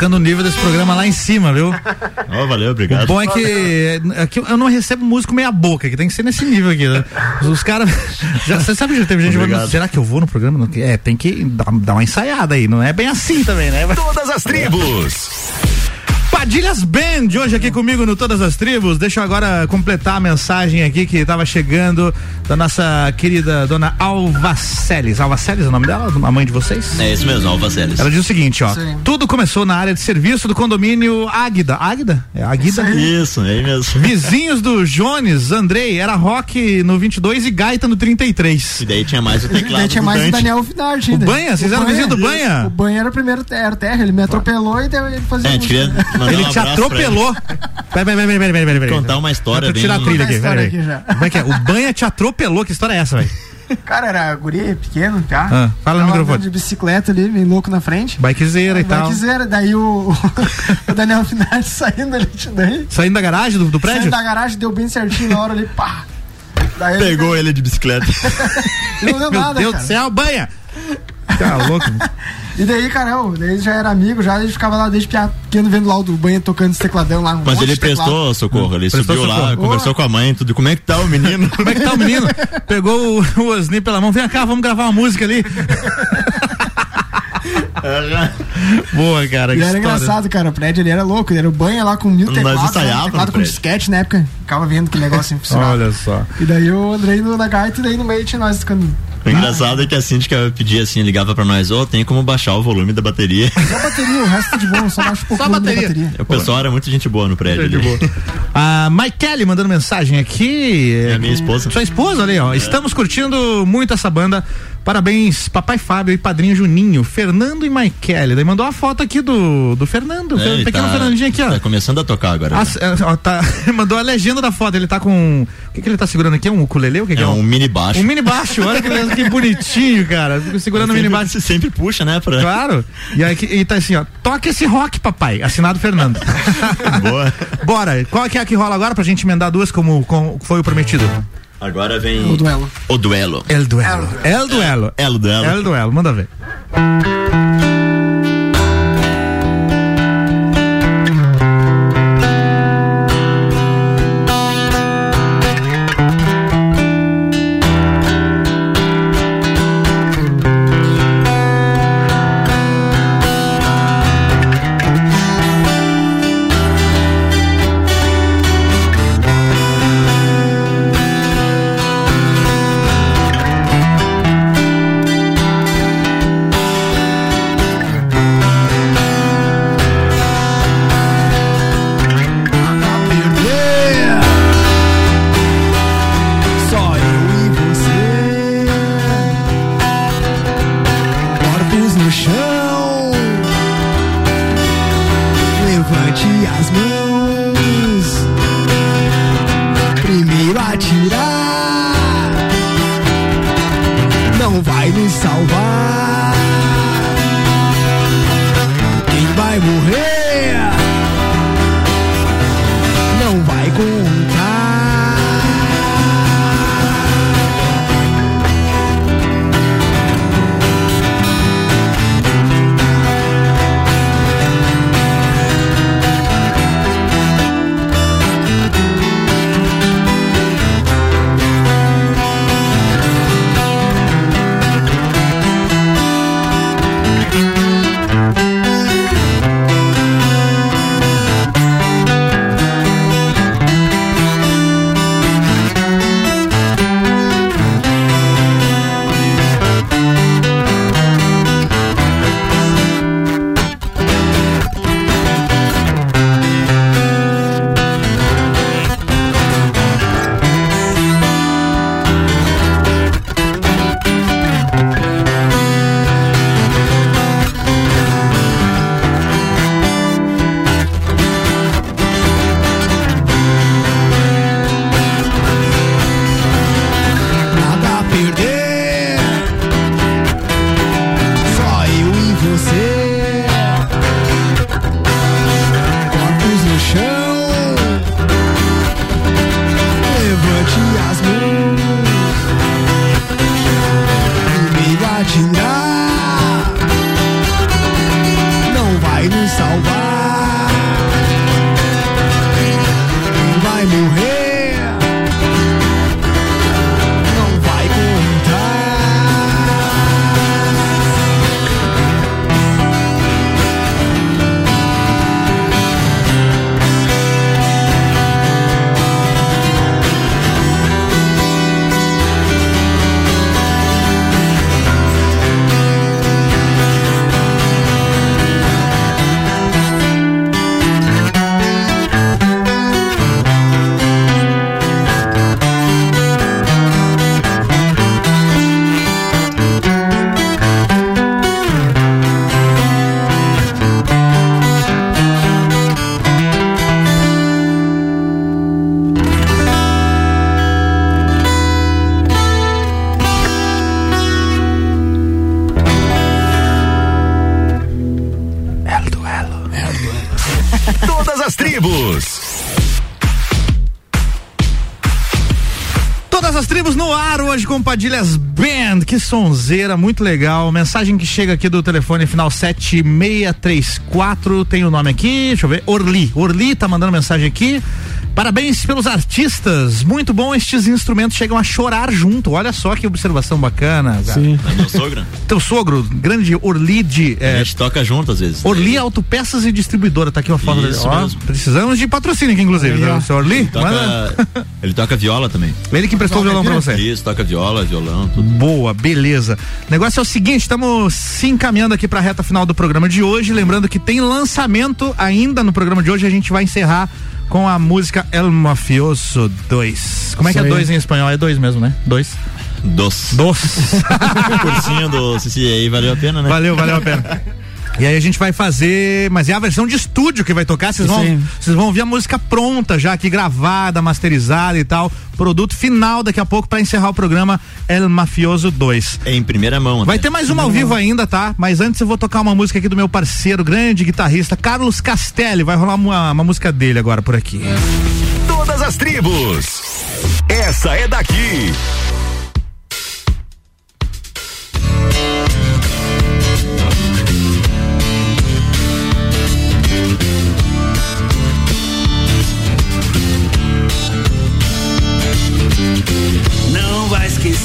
Colocando o nível desse programa lá em cima, viu? Oh, valeu, obrigado. O bom é que aqui eu não recebo músico meia boca, que tem que ser nesse nível aqui, né? Os caras. já- Você sabe que já teve gente falando, será que eu vou no programa? É, tem que dar, dar uma ensaiada aí, não é bem assim também, né? Todas as tribos. Padilhas Band, hoje aqui comigo no Todas as Tribos. Deixa eu agora completar a mensagem aqui que estava chegando da nossa querida dona Alva Celes. Alva Celes é o nome dela? A mãe de vocês? É isso mesmo, Alva Celes. Ela diz o seguinte, ó. Sim. Tudo começou na área de serviço do condomínio Águida. Águida? É Águida? Isso, é aí mesmo. Vizinhos do Jones, Andrei, era rock no 22 e gaita no 33. E daí tinha mais o teclado. Daí tinha do mais o Dante. Daniel Finardi O. Banha? Vocês eram vizinho do Banha? O Banha era o primeiro era terra, ele me atropelou e daí ele fazia É, mandar Ele um te atropelou. Peraí, peraí, peraí, peraí, peraí, peraí. Contar uma história eu tirar bem- a trilha aqui, peraí. Como é que é? O Banha te atropelou? Que história é essa, velho? Cara, era guri pequeno, tá? Ah, fala no microfone. de bicicleta ali, meio louco na frente. Bikezeira e tal. Bikezeira, daí o, o Daniel Finardi saindo ali, daí. Saindo da garagem do, do prédio? Saindo da garagem, deu bem certinho na hora ali, pá. Daí ele- Pegou ele de bicicleta. Não deu Meu nada, Deus cara. do céu, Banha! Tá louco. E daí, cara, eu, daí já era amigo, já gente ficava lá desde pequeno vendo lá o do banho tocando esse tecladão lá. um Mas ele prestou socorro, ele Prestou subiu lá, socorro. conversou com a mãe, tudo. Como é que tá o menino? Como é que tá o menino? Pegou o, o Osni pela mão, vem cá, vamos gravar uma música ali. Boa, cara. E que era história. engraçado, cara. O prédio ele era louco. Ele era o banho lá com mil Nós teclados. né? ensaiávamos Teclado no com disquete na época. Ficava vendo que negócio funcionava. Olha só. E daí eu andei no, na gaita e daí no meio tinha nós ficando. O engraçado é que a síndica pedia assim, ligava pra nós, ô, tem como baixar o volume da bateria. Só bateria, o resto de bom, só baixo um pouco Só bateria. bateria. O pessoal era muito gente boa no prédio. De ali. boa. A Mike Kelly mandando mensagem aqui. É a minha esposa. Sua esposa ali, ó. Estamos curtindo muito essa banda. Parabéns, Papai Fábio e Padrinho Juninho, Fernando e Kelly. Daí mandou uma foto aqui do, do Fernando, É, pequeno tá- Fernandinho aqui, ó. Tá começando a tocar agora. As- é, ó, tá- mandou a legenda da foto. Ele tá com. O que, que ele tá segurando aqui? É um ukulele? O que, que É é? um mini baixo. Um mini baixo. Olha que, que bonitinho, cara. Fico segurando o mini Sempre- baixo. Você sempre puxa, né? Pra... Claro. E aí e tá assim, ó. Toca esse rock, papai. Assinado Fernando. Boa. Bora. Qual que é a que rola agora pra gente emendar duas como, como foi o prometido? Agora vem. O duelo. O duelo. El duelo. El duelo. El duelo. El duelo. Manda ver. Padilhas Band, que sonzeira, muito legal. Mensagem que chega aqui do telefone final 7634, tem o nome aqui, deixa eu ver, Orli. Orli tá mandando mensagem aqui. Parabéns pelos artistas, muito bom estes instrumentos chegam a chorar junto. Olha só que observação bacana. Cara. Sim. É meu sogro. Teu sogro, grande Orli de A é, gente toca junto às vezes. Orli Autopeças e Distribuidora, tá aqui uma foto dele. Isso Ó, mesmo. precisamos de patrocínio aqui, inclusive. Aí, né? ó. Seu Orli, Ele manda- toca, ele toca viola também. ele que emprestou o violão pra você. Isso, toca viola, violão, tudo. Boa, beleza. O negócio é o seguinte, estamos se encaminhando aqui para a reta final do programa de hoje, lembrando que tem lançamento ainda no programa de hoje, a gente vai encerrar com a música El Mafioso 2. Como é que é Isso aí. dois em espanhol? É dois mesmo, né? Dois. Dos. Dos. Cursinho do Cici aí valeu a pena, né? Valeu, valeu a pena. E aí a gente vai fazer, mas é a versão de estúdio que vai tocar, vocês vão, vocês vão ouvir a música pronta já aqui gravada, masterizada e tal, produto final daqui a pouco para encerrar o programa El Mafioso 2. É em primeira mão. Vai até. ter mais uma ao vivo ainda, tá? Mas antes eu vou tocar uma música aqui do meu parceiro, grande guitarrista, Carlos Castelli. Vai rolar uma, uma música dele agora por aqui. Todas as tribos. Essa é daqui.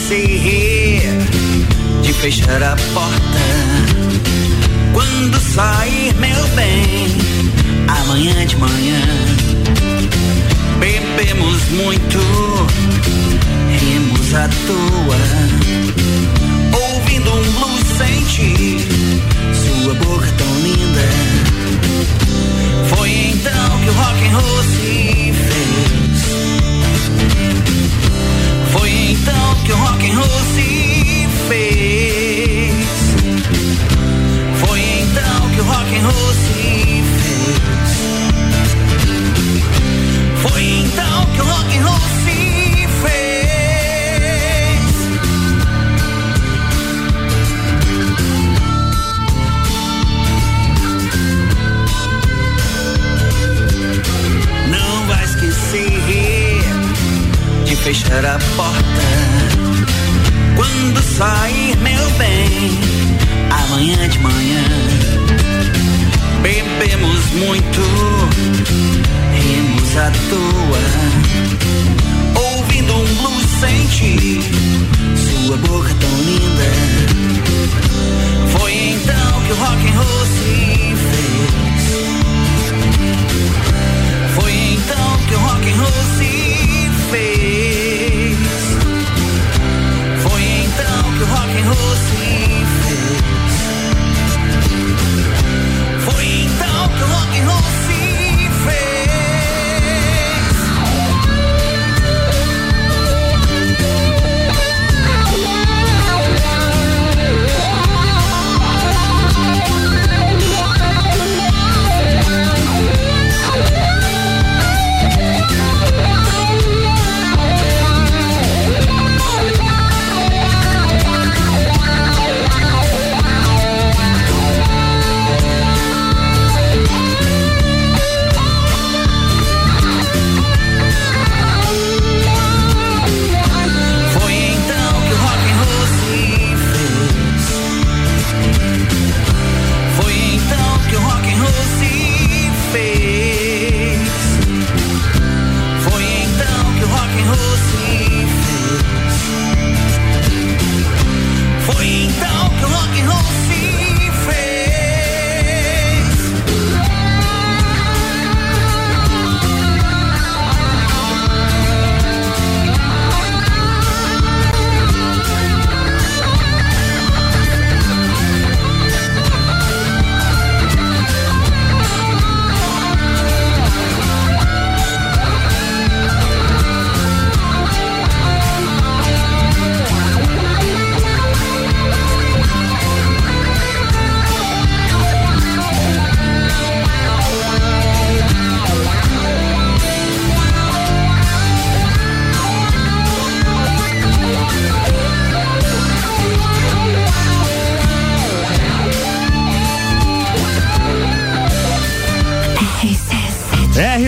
Esquecer de fechar a porta quando sair, meu bem. Amanhã de manhã bebemos muito, rimos à toa, ouvindo um blues sem que o rock and roll se fez. Foi então que o rock and roll se fez. Foi então que o rock and roll se. Não vai esquecer de fechar a porta quando sair, meu bem. Amanhã de manhã bebemos muito, rimos à toa, ouvindo um blues sem ti, sua boca tão linda. Foi então que o rock and roll se fez. Foi então que o rock and roll se então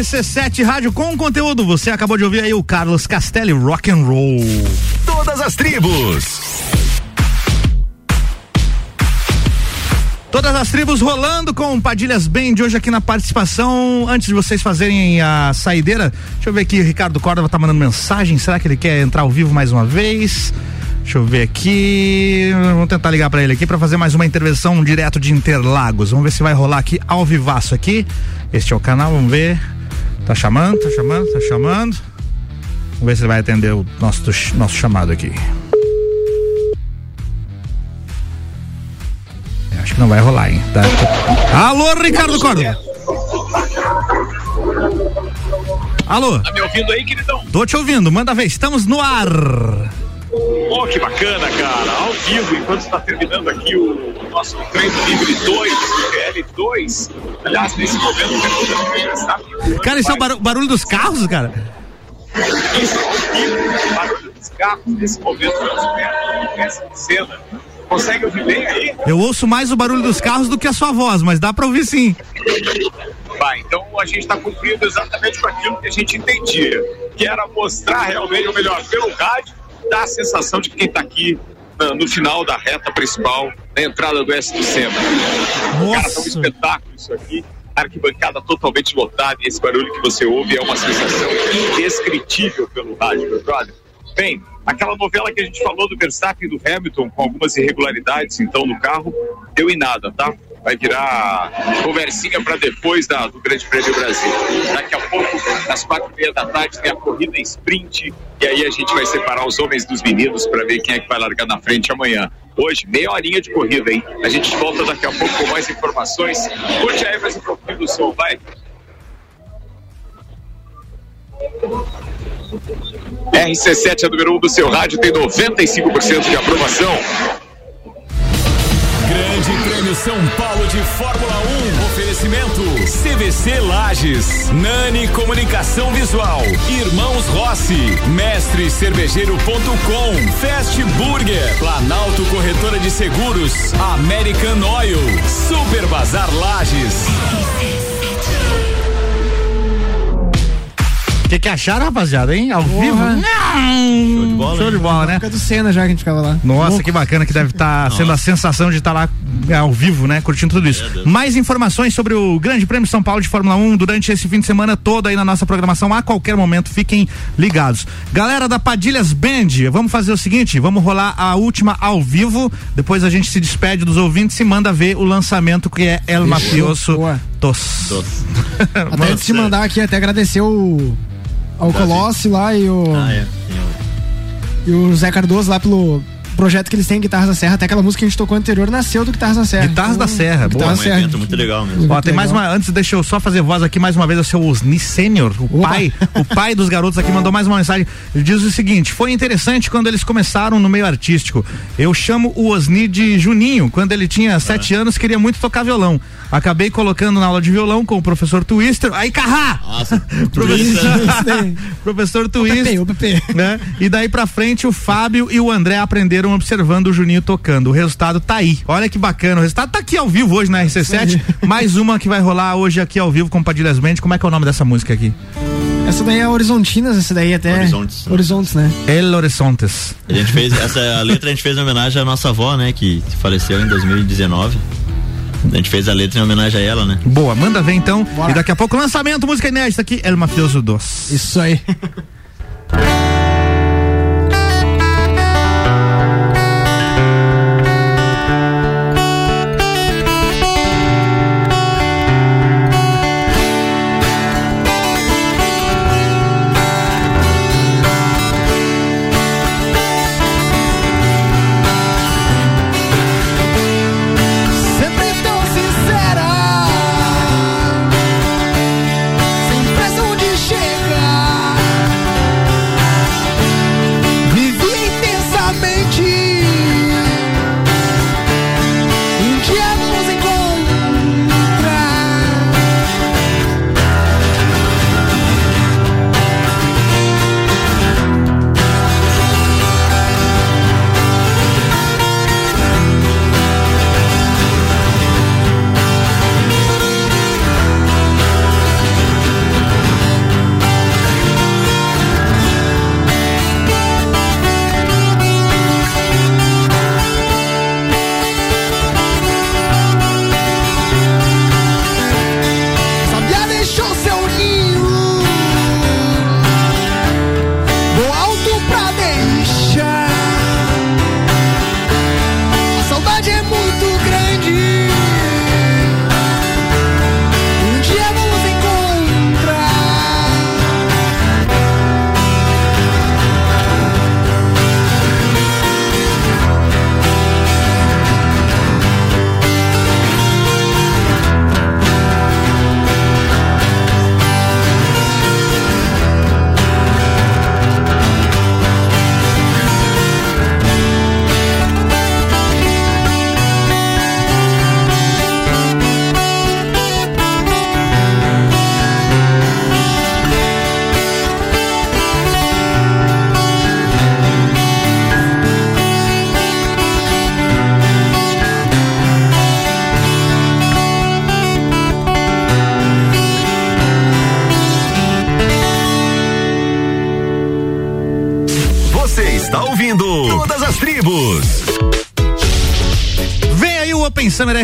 RC7 Rádio com conteúdo. Você acabou de ouvir aí o Carlos Castelli Rock and Roll. Todas as tribos. Todas as tribos rolando com Padilhas Band hoje aqui na participação. Antes de vocês fazerem a saideira, deixa eu ver aqui, Ricardo Córdova tá mandando mensagem. Será que ele quer entrar ao vivo mais uma vez? Deixa eu ver aqui. Vamos tentar ligar para ele aqui para fazer mais uma intervenção direto de Interlagos. Vamos ver se vai rolar aqui ao vivaço aqui. Este é o canal, vamos ver. Tá chamando, tá chamando, tá chamando. Vamos ver se ele vai atender o nosso, nosso chamado aqui. Acho que não vai rolar, hein? Tá. Alô, Ricardo Córdova. Alô? Tá me ouvindo aí, queridão? Tô te ouvindo, manda ver, estamos no ar. Oh, que bacana, cara. Ao vivo, enquanto está terminando aqui o nosso treino livre 2, PL2. Aliás, nesse momento, está Cara, isso é o barulho, barulho dos carros, cara? Isso, ao vivo, barulho dos carros, nesse momento, essa cena. Consegue ouvir bem aí? Eu ouço mais o barulho dos carros do que a sua voz, mas dá pra ouvir sim. Vai, então a gente está cumprindo exatamente com aquilo que a gente entendia, que era mostrar realmente o melhor pelo rádio, dar a sensação de que quem está aqui ah, no final da reta principal, na entrada do S do Sema. Cara, tá um espetáculo isso aqui. Arquibancada totalmente lotada e esse barulho que você ouve é uma sensação indescritível pelo rádio, meu brother. Bem, aquela novela que a gente falou do Verstappen e do Hamilton, com algumas irregularidades então no carro, deu em nada, tá? Vai virar conversinha para depois da, do Grande Prêmio Brasil. Daqui a pouco, às quatro e meia da tarde, tem a corrida em sprint e aí a gente vai separar os homens dos meninos para ver quem é que vai largar na frente amanhã. Hoje, meia horinha de corrida, hein? A gente volta daqui a pouco com mais informações. Curte aí mais um pouquinho do som, vai. RC7 é número 1 um do seu rádio, tem 95% de aprovação. Grande Prêmio São Paulo de Fórmula 1. Oferecimento CVC Lages, Nani Comunicação Visual, Irmãos Rossi, Mestre Cervejeiro.com, Fast Burger, Planalto Corretora de Seguros, American Oil, Super Bazar Lages. Que, que acharam, rapaziada, hein? Ao Porra. vivo? Show de bola. Show de bola, né? Época do Senna já que a gente ficava lá. Nossa, Louco. que bacana que deve estar sendo a sensação de estar lá é, ao vivo, né? Curtindo tudo isso. Mais informações sobre o Grande Prêmio São Paulo de Fórmula 1 durante esse fim de semana todo aí na nossa programação. A qualquer momento, fiquem ligados. Galera da Padilhas Band, vamos fazer o seguinte: vamos rolar a última ao vivo. Depois a gente se despede dos ouvintes e manda ver o lançamento que é El. Mafioso Boa. Tos. Até antes de mandar aqui, até agradecer o, ao Colossi lá e o. Ah, é. E o Zé Cardoso lá pelo projeto que eles têm, Guitarras da Serra. Até aquela música que a gente tocou anterior nasceu do Guitarras da Serra. Guitarras da Serra, boa. Guitarras Serra. evento muito legal mesmo. Ó, tem mais uma. Antes, deixa eu só fazer voz aqui mais uma vez ao seu Osni Sênior, o pai, o pai dos garotos aqui mandou mais uma mensagem. Ele diz o seguinte: foi interessante quando eles começaram no meio artístico. Eu chamo o Osni de Juninho. Quando ele tinha sete anos, queria muito tocar violão. Acabei colocando na aula de violão com o professor Twister. Aí, Carrá! Nossa, professor, professor Twister. Né? E daí pra frente, o Fábio e o André aprenderam observando o Juninho tocando. O resultado tá aí. Olha que bacana. O resultado tá aqui ao vivo hoje na RC7. Mais uma que vai rolar hoje aqui ao vivo com Padilhas Band. Como é que é o nome dessa música aqui? Essa daí é Horizontinas, essa daí até. Horizontes. Horizontes, né? El Horizontes. A gente fez essa a letra a gente fez em homenagem à nossa avó, né, que faleceu em 2019. A gente fez a letra em homenagem a ela, né? Boa, manda ver então. E daqui a pouco lançamento, música inédita aqui, El Mafioso 2. Isso aí.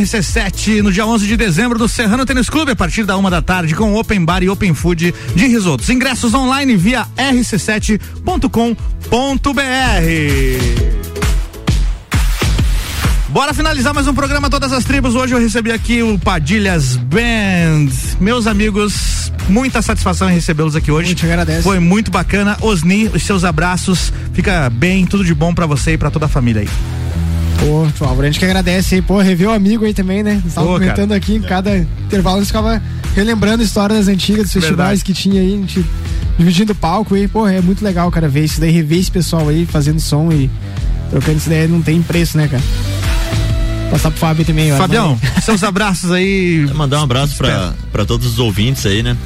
RC7 no dia 11 de dezembro do Serrano Tênis Clube a partir da uma da tarde com Open Bar e Open Food de risotos. Ingressos online via rc7.com.br. Bora finalizar mais um programa Todas as Tribos. Hoje eu recebi aqui o Padilhas Band. Meus amigos, muita satisfação em recebê-los aqui hoje. Muito agradece. Foi muito bacana. Osni, os seus abraços. Fica bem, tudo de bom pra você e pra toda a família aí. Pô, por favor, a gente que agradece aí, pô, rever o amigo aí também, né? Nós tava Pô, comentando cara. aqui em cada intervalo, a gente ficava relembrando histórias antigas dos festivais Verdade. que tinha aí, a gente dividindo palco aí, pô, é muito legal, cara, ver isso daí, rever esse pessoal aí fazendo som e trocando isso daí, não tem preço, né, cara? Passar pro Fábio também, ó. Fabião, seus abraços aí. Mandar um abraço pra, pra todos os ouvintes aí, né?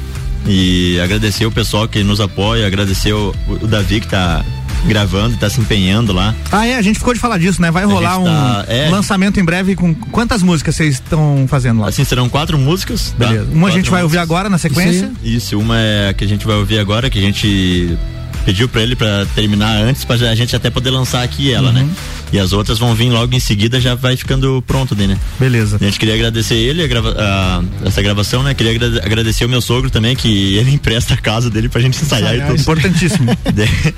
E agradecer o pessoal que nos apoia, agradecer o, o Davi que tá gravando, tá se empenhando lá. Ah, é, a gente ficou de falar disso, né? Vai A rolar um tá- é. lançamento em breve com quantas músicas vocês estão fazendo lá? Assim, serão quatro músicas. tá? Beleza. Uma a gente Quatro vai ouvir agora na sequência. Isso, uma é a que a gente vai ouvir agora, que a gente pediu pra ele pra terminar antes, pra a gente até poder lançar aqui ela, Uhum. né? E as outras vão vir logo em seguida, já vai ficando pronto né? Beleza. A gente queria agradecer ele, a grava- a- essa gravação, né? Queria agra- agradecer o meu sogro também, que ele empresta a casa dele pra gente ensaiar e Ensaiar, tudo. importantíssimo. daí,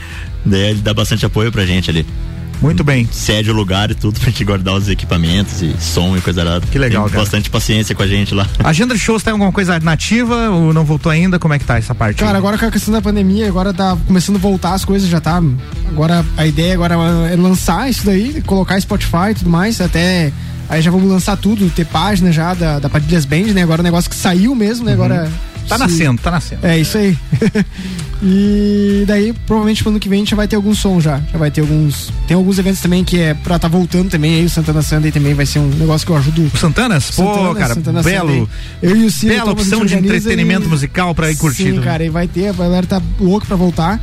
daí ele dá bastante apoio pra gente ali. Muito bem. Cede o lugar e tudo pra gente guardar os equipamentos e som e coisa lá. Que legal, Tem cara. bastante paciência com a gente lá. A agenda de shows tem alguma coisa nativa ou não voltou ainda? Como é que tá essa parte? Cara, agora com a questão da pandemia, agora tá começando a voltar as coisas, já tá. Agora a ideia agora é lançar isso daí, colocar Spotify e tudo mais, até. Aí já vamos lançar tudo, ter página já da, da Padilhas Band, né? Agora o negócio que saiu mesmo, né? Agora. Tá se- nascendo, tá nascendo. É isso aí. e daí, provavelmente pro ano que vem a gente já vai ter algum som já. Já vai ter alguns. Tem alguns eventos também que é pra tá voltando também. Aí o Santana Sunday também vai ser um negócio que eu ajudo. O Santanas? Pô, cara, belo. Sunday. Eu e o Ciro, Bela opção de entretenimento e- musical pra ir curtindo. Sim, cara, e vai ter, a galera tá louca pra voltar.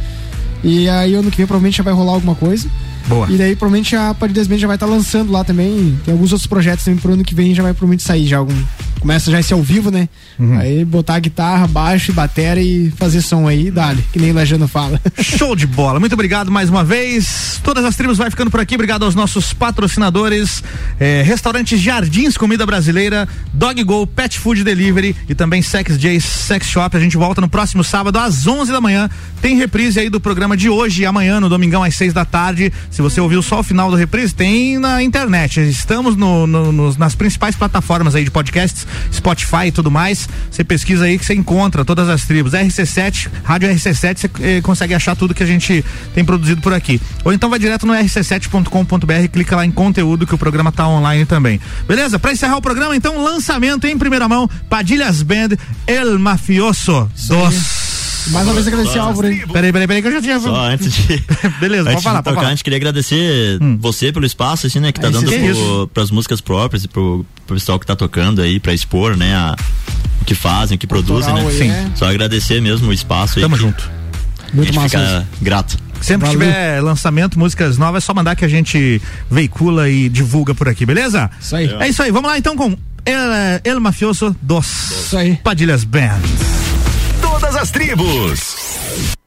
E aí ano que vem provavelmente já vai rolar alguma coisa. Boa. E daí provavelmente a Padilhas Band já vai estar lançando lá também. Tem alguns outros projetos também pro ano que vem já vai provavelmente sair já algum. Começa já esse ao vivo, né? Uhum. Aí botar guitarra, baixo e bateria e fazer som aí, dale, que nem o Lajano fala. Show de bola. Muito obrigado mais uma vez. Todas as tribos vai ficando por aqui. Obrigado aos nossos patrocinadores. eh, Restaurantes Jardins Comida Brasileira, Dog Go Pet Food Delivery e também Sex J Sex Shop. A gente volta no próximo sábado às 11 da manhã. Tem reprise aí do programa de hoje e amanhã no domingão às 6 da tarde. Se você ouviu só o final do reprise, tem na internet. Estamos no- no- nos- nas principais plataformas aí de podcasts, Spotify e tudo mais. Você pesquisa aí que você encontra todas as tribos. RC7, Rádio RC7, você eh, consegue achar tudo que a gente tem produzido por aqui. Ou então vai direto no rc7.com.br, clica lá em conteúdo que o programa tá online também. Beleza? Pra encerrar o programa, então, lançamento em primeira mão, Padilhas Band, El Mafioso dos. Mais uma vez agradecer ao Álvaro aí. Peraí, peraí, peraí, que eu já tinha. Só antes de. Beleza, antes pode falar, de pode tocar, falar. a gente queria agradecer você pelo espaço, assim, né? Que tá dando que pro, pras músicas próprias e pro, pro pessoal que tá tocando aí, pra expor, né? A, o que fazem, o que produzem, né? Sim. né? Só agradecer mesmo o espaço aí. Tamo junto. Muito massa fica isso. grato. Sempre que tiver lançamento, músicas novas, é só mandar que a gente veicula e divulga por aqui, beleza? Isso aí. É isso aí, vamos lá então com El, El Mafioso dos Isso aí. Padilhas Band. As tribos.